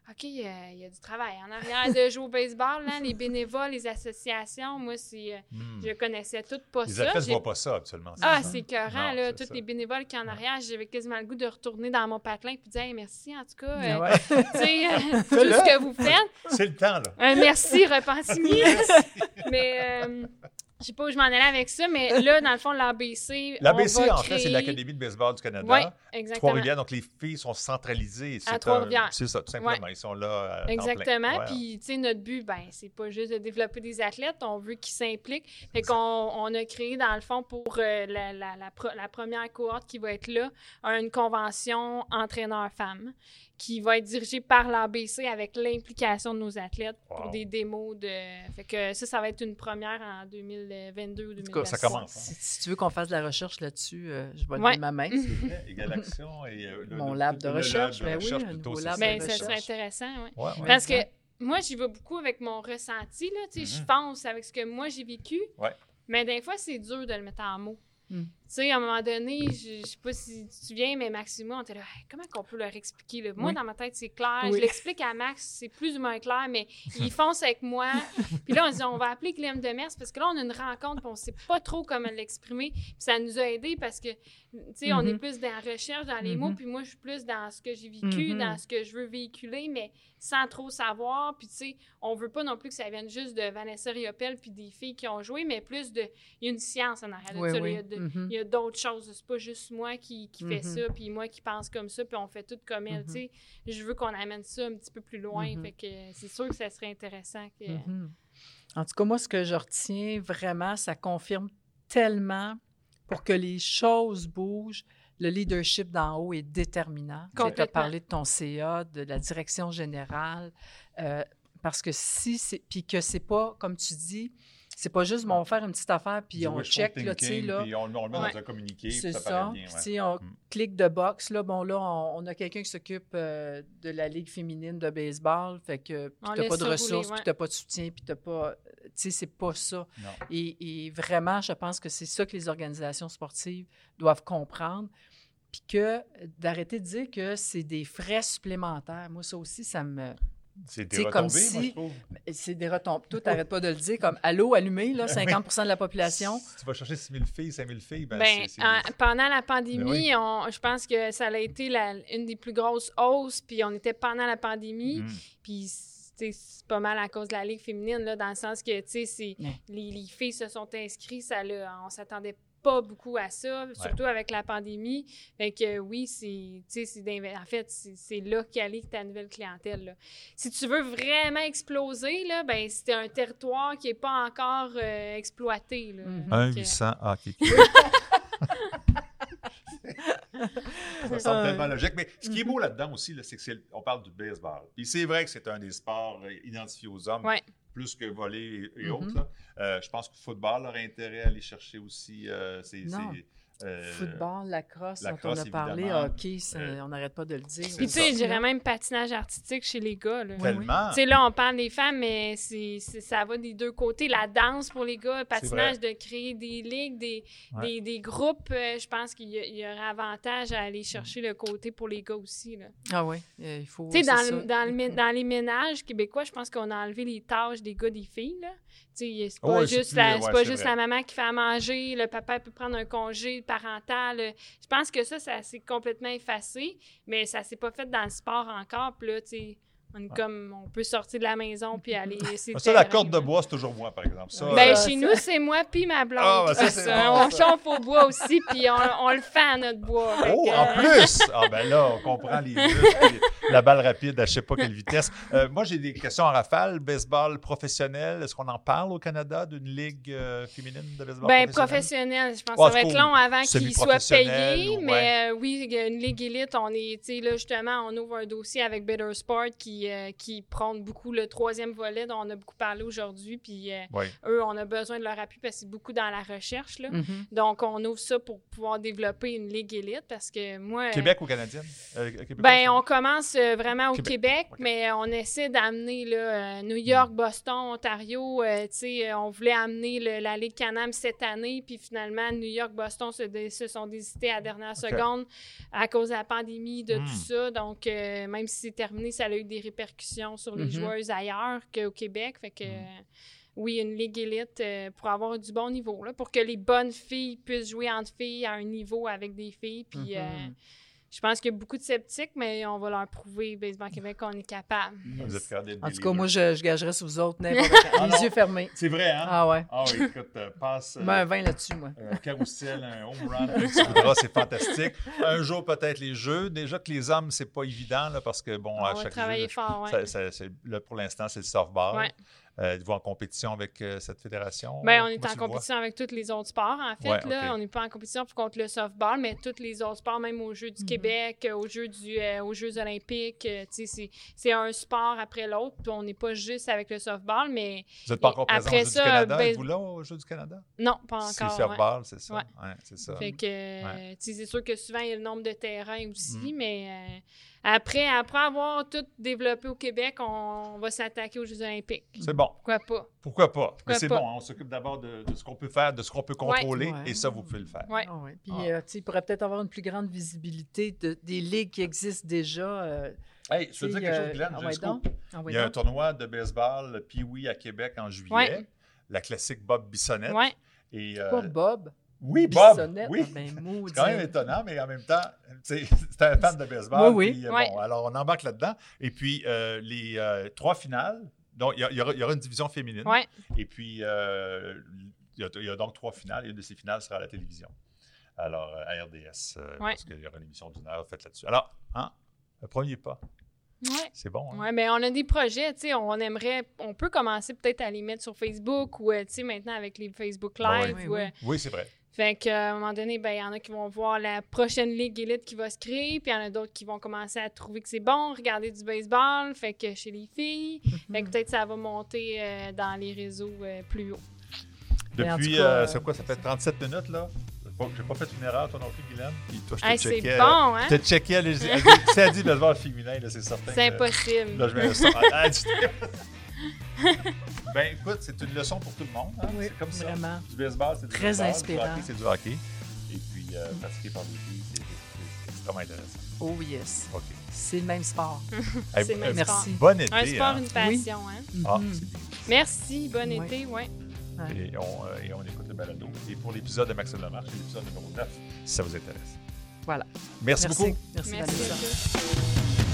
Speaker 3: OK, euh, il y a du travail en arrière de jouer au baseball, là, les bénévoles, les associations. Moi, c'est, euh,
Speaker 2: Hmm.
Speaker 3: je connaissais tout pas
Speaker 2: Les
Speaker 3: ça.
Speaker 2: athlètes ne voient pas ça, absolument.
Speaker 3: ah,
Speaker 2: ça.
Speaker 3: c'est écœurant, là. Tous les bénévoles qui en arrière, j'avais quasiment le goût de retourner dans mon patelin puis de dire Hey, merci, en tout cas. euh,
Speaker 4: ouais.
Speaker 3: tu sais, euh, tout ce que vous faites.
Speaker 2: C'est le temps, là.
Speaker 3: Un merci, Repentigny. mais euh, je sais pas où je m'en allais avec ça, mais là, dans le fond, l'ABC.
Speaker 2: L'ABC, en fait, c'est
Speaker 3: créer-
Speaker 2: l'Académie de baseball du Canada.
Speaker 3: Oui, exactement.
Speaker 2: Trois-Rivières, donc les filles sont centralisées.
Speaker 3: À Trois-Rivières.
Speaker 2: C'est ça, tout simplement. Ils sont là. euh, à temps plein.
Speaker 3: Exactement.
Speaker 2: Ouais.
Speaker 3: Puis, tu sais, notre but, ben, c'est pas juste de développer des athlètes, on veut qu'ils s'impliquent. Fait qu'on on a créé, dans le fond, pour euh, la, la, la, pro- la première cohorte qui va être là, une convention entraîneur-femme qui va être dirigée par l'ABC avec l'implication de nos athlètes pour des démos de. Fait que ça, ça va être une première en 2022 ou
Speaker 4: En tout cas,
Speaker 3: 2023.
Speaker 2: ça commence. hein.
Speaker 4: Si, si tu veux qu'on fasse de la recherche là-dessus, euh, je vais
Speaker 3: Ouais.
Speaker 4: lever ma main.
Speaker 2: Action et euh, le-
Speaker 4: Mon
Speaker 2: le-
Speaker 4: lab de
Speaker 2: le
Speaker 4: recherche,
Speaker 2: lab de
Speaker 4: ben oui,
Speaker 2: recherche
Speaker 4: un
Speaker 2: plutôt,
Speaker 4: lab
Speaker 2: ça.
Speaker 3: Ben,
Speaker 4: de
Speaker 3: ça serait intéressant, oui.
Speaker 2: Ouais, ouais.
Speaker 3: Parce que moi, j'y vais beaucoup avec mon ressenti, là. Tu sais, je
Speaker 2: Mhm.
Speaker 3: pense avec ce que moi j'ai vécu.
Speaker 2: Ouais.
Speaker 3: Mais des fois, c'est dur de le mettre en mots.
Speaker 4: Mm.
Speaker 3: Tu sais, à un moment donné, je, je sais pas si tu te souviens, mais Max et moi, on était là, Hey, comment qu'on peut leur expliquer? Là? Moi,
Speaker 4: Oui.
Speaker 3: dans ma tête, c'est clair.
Speaker 4: Oui.
Speaker 3: Je l'explique à Max, c'est plus ou moins clair, mais il fonce avec moi. Puis là, on se dit, on va appeler Clem Demers parce que là, on a une rencontre, puis on sait pas trop comment l'exprimer. Puis ça nous a aidé parce que, tu sais, on est plus dans la recherche, dans les mots,
Speaker 4: Mhm.
Speaker 3: puis moi, je suis plus dans ce que j'ai vécu,
Speaker 4: Mhm.
Speaker 3: dans ce que je veux véhiculer, mais sans trop savoir. Puis, tu sais, on veut pas non plus que ça vienne juste de Vanessa Riopel puis des filles qui ont joué, mais plus de. Il y a une science en arrière de
Speaker 4: Oui,
Speaker 3: ça. Il y a de- y a d'autres choses. C'est pas juste moi qui, qui fait
Speaker 4: Mhm.
Speaker 3: ça, puis moi qui pense comme ça, puis on fait tout comme elle. Tu sais. Je veux qu'on amène ça un petit peu plus loin.
Speaker 4: Mhm.
Speaker 3: Fait que c'est sûr que ça serait intéressant. Que...
Speaker 4: En tout cas, moi, ce que je retiens vraiment, ça confirme tellement pour que les choses bougent. Le leadership d'en haut est déterminant. Tu as parlé de ton CA, de la direction générale, euh, parce que si c'est. Puis que c'est pas, comme tu dis, c'est pas juste, bon, on va faire une petite affaire, puis
Speaker 2: Du
Speaker 4: on check, là, tu sais, là.
Speaker 2: Puis on, on le met
Speaker 3: Ouais.
Speaker 2: dans un communiqué, puis
Speaker 4: C'est
Speaker 2: ça,
Speaker 4: ça.
Speaker 2: paraît bien.
Speaker 4: Puis,
Speaker 2: ouais.
Speaker 4: tu sais, on
Speaker 2: Mm.
Speaker 4: clique de boxe. Là, bon, là, on, on a quelqu'un qui s'occupe euh, de la Ligue féminine de baseball. Fait que
Speaker 3: On
Speaker 4: tu n'as
Speaker 3: laisse
Speaker 4: pas de ressources,
Speaker 3: ouais.
Speaker 4: puis tu n'as pas de soutien, puis tu pas. Tu sais, c'est pas ça. Et, et vraiment, je pense que c'est ça que les organisations sportives doivent comprendre. Puis que d'arrêter de dire que c'est des frais supplémentaires. Moi, ça aussi, ça me.
Speaker 2: C'est des
Speaker 4: comme
Speaker 2: retombées, moi,
Speaker 4: si-
Speaker 2: je trouve.
Speaker 4: C'est des retombées. Tout, t'arrêtes pas de le dire. Comme allô, allumé, là, 50% de la population.
Speaker 2: Si tu vas chercher 6 000 filles, 5 000 filles, ben,
Speaker 3: Ben,
Speaker 2: c'est- c'est
Speaker 3: en-
Speaker 2: des-
Speaker 3: pendant la pandémie,
Speaker 2: Ben oui.
Speaker 3: on- je pense que ça a été la- une des plus grosses hausses, puis on était pendant la pandémie,
Speaker 2: Mm.
Speaker 3: puis c'est pas mal à cause de la Ligue féminine, là, dans le sens que tu sais, c'est-
Speaker 4: Ouais.
Speaker 3: les, les filles se sont inscrites, ça, là, on s'attendait pas beaucoup à ça, surtout avec la pandémie. Fait que oui, c'est, tu sais, c'est d'inve- en fait, c'est c'est là qu'allait ta nouvelle clientèle. là. Si tu veux vraiment exploser, là, ben, un territoire qui est pas encore euh, exploité. Là.
Speaker 2: Un
Speaker 3: Fait que-
Speaker 2: 800 hockey. Ça semble tellement logique. Mais ce qui est beau là-dedans aussi, là, c'est que c'est- on parle du baseball. Puis c'est vrai que c'est un des sports euh, identifiés aux hommes,
Speaker 3: Ouais.
Speaker 2: plus que voler et, et
Speaker 4: Mhm.
Speaker 2: autres. là. Euh, je pense que le football aurait intérêt à aller chercher aussi. euh, ces-
Speaker 4: Non.
Speaker 2: ces, euh,
Speaker 4: Football, lacrosse, dont
Speaker 2: lacrosse,
Speaker 4: on a parlé, hockey, ça,
Speaker 2: Euh,
Speaker 4: on n'arrête pas de le dire.
Speaker 3: Puis tu sais, je dirais même patinage artistique chez les gars. Là.
Speaker 2: Tellement.
Speaker 3: Tu sais, là, on parle des femmes, mais c'est, ça va des deux côtés. La danse pour les gars, le patinage, de créer des ligues, des,
Speaker 2: Ouais.
Speaker 3: des, des groupes, euh, je pense qu'il y, a- il y aurait avantage à aller chercher le côté pour les gars aussi. là.
Speaker 4: Ah oui, euh, il faut.
Speaker 3: Tu sais, dans,
Speaker 4: ça.
Speaker 3: le- dans, le mé- dans les ménages québécois, je pense qu'on a enlevé les tâches des gars des filles. Là. C'est pas
Speaker 2: Ouais,
Speaker 3: juste,
Speaker 2: plus-
Speaker 3: la,
Speaker 2: ouais,
Speaker 3: pas juste la maman qui fait à manger, le papa peut prendre un congé parental. Je pense que ça, ça s'est complètement effacé, mais ça s'est pas fait dans le sport encore. Puis là, tu sais, on est comme, on peut sortir de la maison puis aller. c'est
Speaker 2: Ah, Ça, la corde de bois, c'est toujours moi, par exemple. Ça,
Speaker 3: Ben,
Speaker 2: euh,
Speaker 3: chez nous, c'est moi puis ma blonde.
Speaker 2: Ah, ben, ça,
Speaker 3: qui
Speaker 2: c'est
Speaker 3: fait ça.
Speaker 2: bon,
Speaker 3: on chauffe au bois aussi, puis on, on le fait à notre bois.
Speaker 2: Oh,
Speaker 3: que,
Speaker 2: en
Speaker 3: euh,
Speaker 2: plus! Ah, ben là, on comprend les muscles, la balle rapide à je sais pas quelle vitesse. Euh, moi, j'ai des questions en rafale. Baseball professionnel, est-ce qu'on en parle au Canada d'une ligue euh, féminine de baseball
Speaker 3: Ben,
Speaker 2: professionnel?
Speaker 3: professionnel. Je pense
Speaker 2: Ah,
Speaker 3: que ça va être long avant qu'il soit payé.
Speaker 2: ou-
Speaker 3: Mais euh, oui, une ligue élite. On est, tu sais, là, justement, on ouvre un dossier avec Better Sport qui, euh, qui prône beaucoup le troisième volet dont on a beaucoup parlé aujourd'hui. Puis euh, eux, on a besoin de leur appui parce que c'est beaucoup dans la recherche. Là.
Speaker 4: Mhm.
Speaker 3: Donc, on ouvre ça pour pouvoir développer une ligue élite parce que moi. euh,
Speaker 2: Québec ou canadienne? Euh,
Speaker 3: Ben, on commence vraiment au
Speaker 2: Québec.
Speaker 3: Mais on essaie d'amener New York, Boston, Ontario. tu sais, on voulait amener le- la Ligue Canam cette année, puis finalement, New York, Boston se, dé- se sont décidés à la dernière seconde à cause de la pandémie, de
Speaker 2: Hmm.
Speaker 3: tout ça. Donc, euh, même si c'est terminé, ça a eu des répercussions sur les
Speaker 4: Mhm.
Speaker 3: joueuses ailleurs qu'au Québec. Fait que.
Speaker 2: Hmm.
Speaker 3: euh, oui, une ligue élite euh, pour avoir du bon niveau, là, pour que les bonnes filles puissent jouer entre filles à un niveau avec des filles. Puis
Speaker 4: Mhm.
Speaker 3: euh, je pense qu'il y a beaucoup de sceptiques, mais on va leur prouver, Baseball Québec, qu'on est capable.
Speaker 2: Vous êtes
Speaker 4: En tout cas, moi, je, je gagerais sur vous autres n'importe.
Speaker 2: Ah
Speaker 4: Les
Speaker 2: non.
Speaker 4: yeux fermés.
Speaker 2: C'est vrai, hein?
Speaker 4: Ah ouais.
Speaker 2: Ah oui, écoute, euh, passe. euh,
Speaker 4: Mets un vin là-dessus, moi.
Speaker 2: un carrousel, un home run, voudras, c'est fantastique. Un jour, peut-être les jeux. Déjà que les hommes, c'est pas évident, là, parce que, bon,
Speaker 3: on
Speaker 2: à
Speaker 3: va
Speaker 2: chaque
Speaker 3: travailler
Speaker 2: jeu,
Speaker 3: fort, ouais.
Speaker 2: ça- ça- c'est- là, pour l'instant, c'est le softball.
Speaker 3: Ouais.
Speaker 2: Euh, Êtes-vous en compétition avec euh, cette fédération?
Speaker 3: Ben, on est en compétition avec tous les autres sports, en fait.
Speaker 2: Ouais,
Speaker 3: là. On n'est pas en compétition contre le softball, mais tous les autres sports, même aux Jeux du
Speaker 4: Mhm.
Speaker 3: Québec, euh, aux, Jeux du, euh, aux Jeux olympiques, euh, c'est- c'est un sport après l'autre. On n'est pas juste avec le softball, mais
Speaker 2: Vous n'êtes pas encore présent
Speaker 3: après
Speaker 2: au Jeux
Speaker 3: ça,
Speaker 2: du Canada?
Speaker 3: ben-
Speaker 2: Êtes-vous là au Jeux du Canada?
Speaker 3: non, pas
Speaker 2: C'est
Speaker 3: encore. ouais.
Speaker 2: softball, c'est ça.
Speaker 3: Ouais.
Speaker 2: Ouais, c'est ça.
Speaker 3: Fait que, c'est sûr que souvent, il y a le nombre de terrains aussi,
Speaker 2: Mm.
Speaker 3: mais euh, Après, après avoir tout développé au Québec, on va s'attaquer aux Jeux olympiques.
Speaker 2: C'est bon.
Speaker 3: Pourquoi pas?
Speaker 2: Pourquoi pas? Mais c'est bon, hein, on s'occupe d'abord de, de ce qu'on peut faire, de ce qu'on peut contrôler,
Speaker 4: Ouais.
Speaker 2: et ça, vous pouvez le faire.
Speaker 3: Ouais.
Speaker 4: Ah ouais. Puis,
Speaker 2: Ah.
Speaker 4: euh, tu sais, il pourrait peut-être avoir une plus grande visibilité de- des ligues qui existent déjà. euh,
Speaker 2: Hey, je veux dire quelque chose,
Speaker 4: euh,
Speaker 2: Glenn,
Speaker 4: ah
Speaker 2: j'ai scoop.
Speaker 4: Ah
Speaker 2: Il y a un tournoi de baseball, Pee-Wee à Québec en juillet.
Speaker 3: Ouais.
Speaker 2: La classique Bob Bissonnette.
Speaker 3: Ouais.
Speaker 2: Et, euh,
Speaker 4: Pas Bob?
Speaker 2: Oui, Bob.
Speaker 4: Bissonnette.
Speaker 2: Oui.
Speaker 4: Ah ben.
Speaker 2: C'est quand même étonnant, mais en même temps, tu sais, c'est un fan de baseball.
Speaker 4: Oui, oui.
Speaker 2: puis, euh,
Speaker 3: Ouais.
Speaker 2: bon, alors, on embarque là-dedans. Et puis, euh, les euh, trois finales, donc il y, aura, il y aura une division féminine.
Speaker 3: Ouais.
Speaker 2: Et puis, euh, il, y a, il y a donc trois finales, et une de ces finales sera à la télévision. Alors, à RDS, euh,
Speaker 3: Ouais.
Speaker 2: parce qu'il y aura une émission d'une heure faite là-dessus. Alors, hein, le premier pas,
Speaker 3: Ouais.
Speaker 2: c'est bon. hein?
Speaker 3: Ouais, mais on a des projets, tu sais, on aimerait, on peut commencer peut-être à les mettre sur Facebook ou, tu sais, maintenant avec les Facebook Live.
Speaker 4: Oui,
Speaker 3: ou,
Speaker 4: oui.
Speaker 3: euh,
Speaker 2: Oui, c'est vrai.
Speaker 3: Fait qu'à un moment donné, ben, il y en a qui vont voir la prochaine ligue élite qui va se créer, puis il y en a d'autres qui vont commencer à trouver que c'est bon, regarder du baseball, fait que chez les filles, fait que peut-être ça va monter euh, dans les réseaux euh, plus haut.
Speaker 2: Depuis,
Speaker 4: tout cas,
Speaker 2: euh,
Speaker 4: euh,
Speaker 2: c'est quoi, ça fait 37 minutes, là? J'ai pas- J'ai pas fait une erreur, toi non plus, Guylaine? Puis toi, je te
Speaker 3: Hey, c'est
Speaker 2: checkais.
Speaker 3: bon, hein?
Speaker 2: Je te checkais, elle, elle, elle, si elle dit baseball féminin, là, c'est certain.
Speaker 3: C'est impossible.
Speaker 2: Là, je mets ça. Ah, ben, écoute, c'est une leçon pour tout le monde. hein.
Speaker 4: Oui,
Speaker 2: c'est comme ça.
Speaker 4: vraiment.
Speaker 2: Du baseball, c'est du
Speaker 4: Très
Speaker 2: baseball.
Speaker 4: inspirant.
Speaker 2: Du hockey, c'est du hockey. Et puis, euh, pratiqué par des filles, c'est- extrêmement intéressant.
Speaker 4: Oh yes.
Speaker 2: OK.
Speaker 4: C'est le même sport.
Speaker 2: Hey,
Speaker 3: C'est
Speaker 2: euh,
Speaker 3: même
Speaker 4: merci.
Speaker 3: sport.
Speaker 2: Bon été.
Speaker 3: Un sport,
Speaker 2: hein.
Speaker 3: une passion, hein?
Speaker 2: Ah,
Speaker 4: Mhm.
Speaker 2: c'est bien.
Speaker 3: Merci, bon été, ouais.
Speaker 2: Et on, euh, et on écoute le balado. Et pour l'épisode de Maxime Lemarche, c'est l'épisode numéro 9, si ça vous intéresse.
Speaker 4: Voilà.
Speaker 2: Merci,
Speaker 4: Merci.
Speaker 2: beaucoup.
Speaker 4: Merci,
Speaker 3: Merci.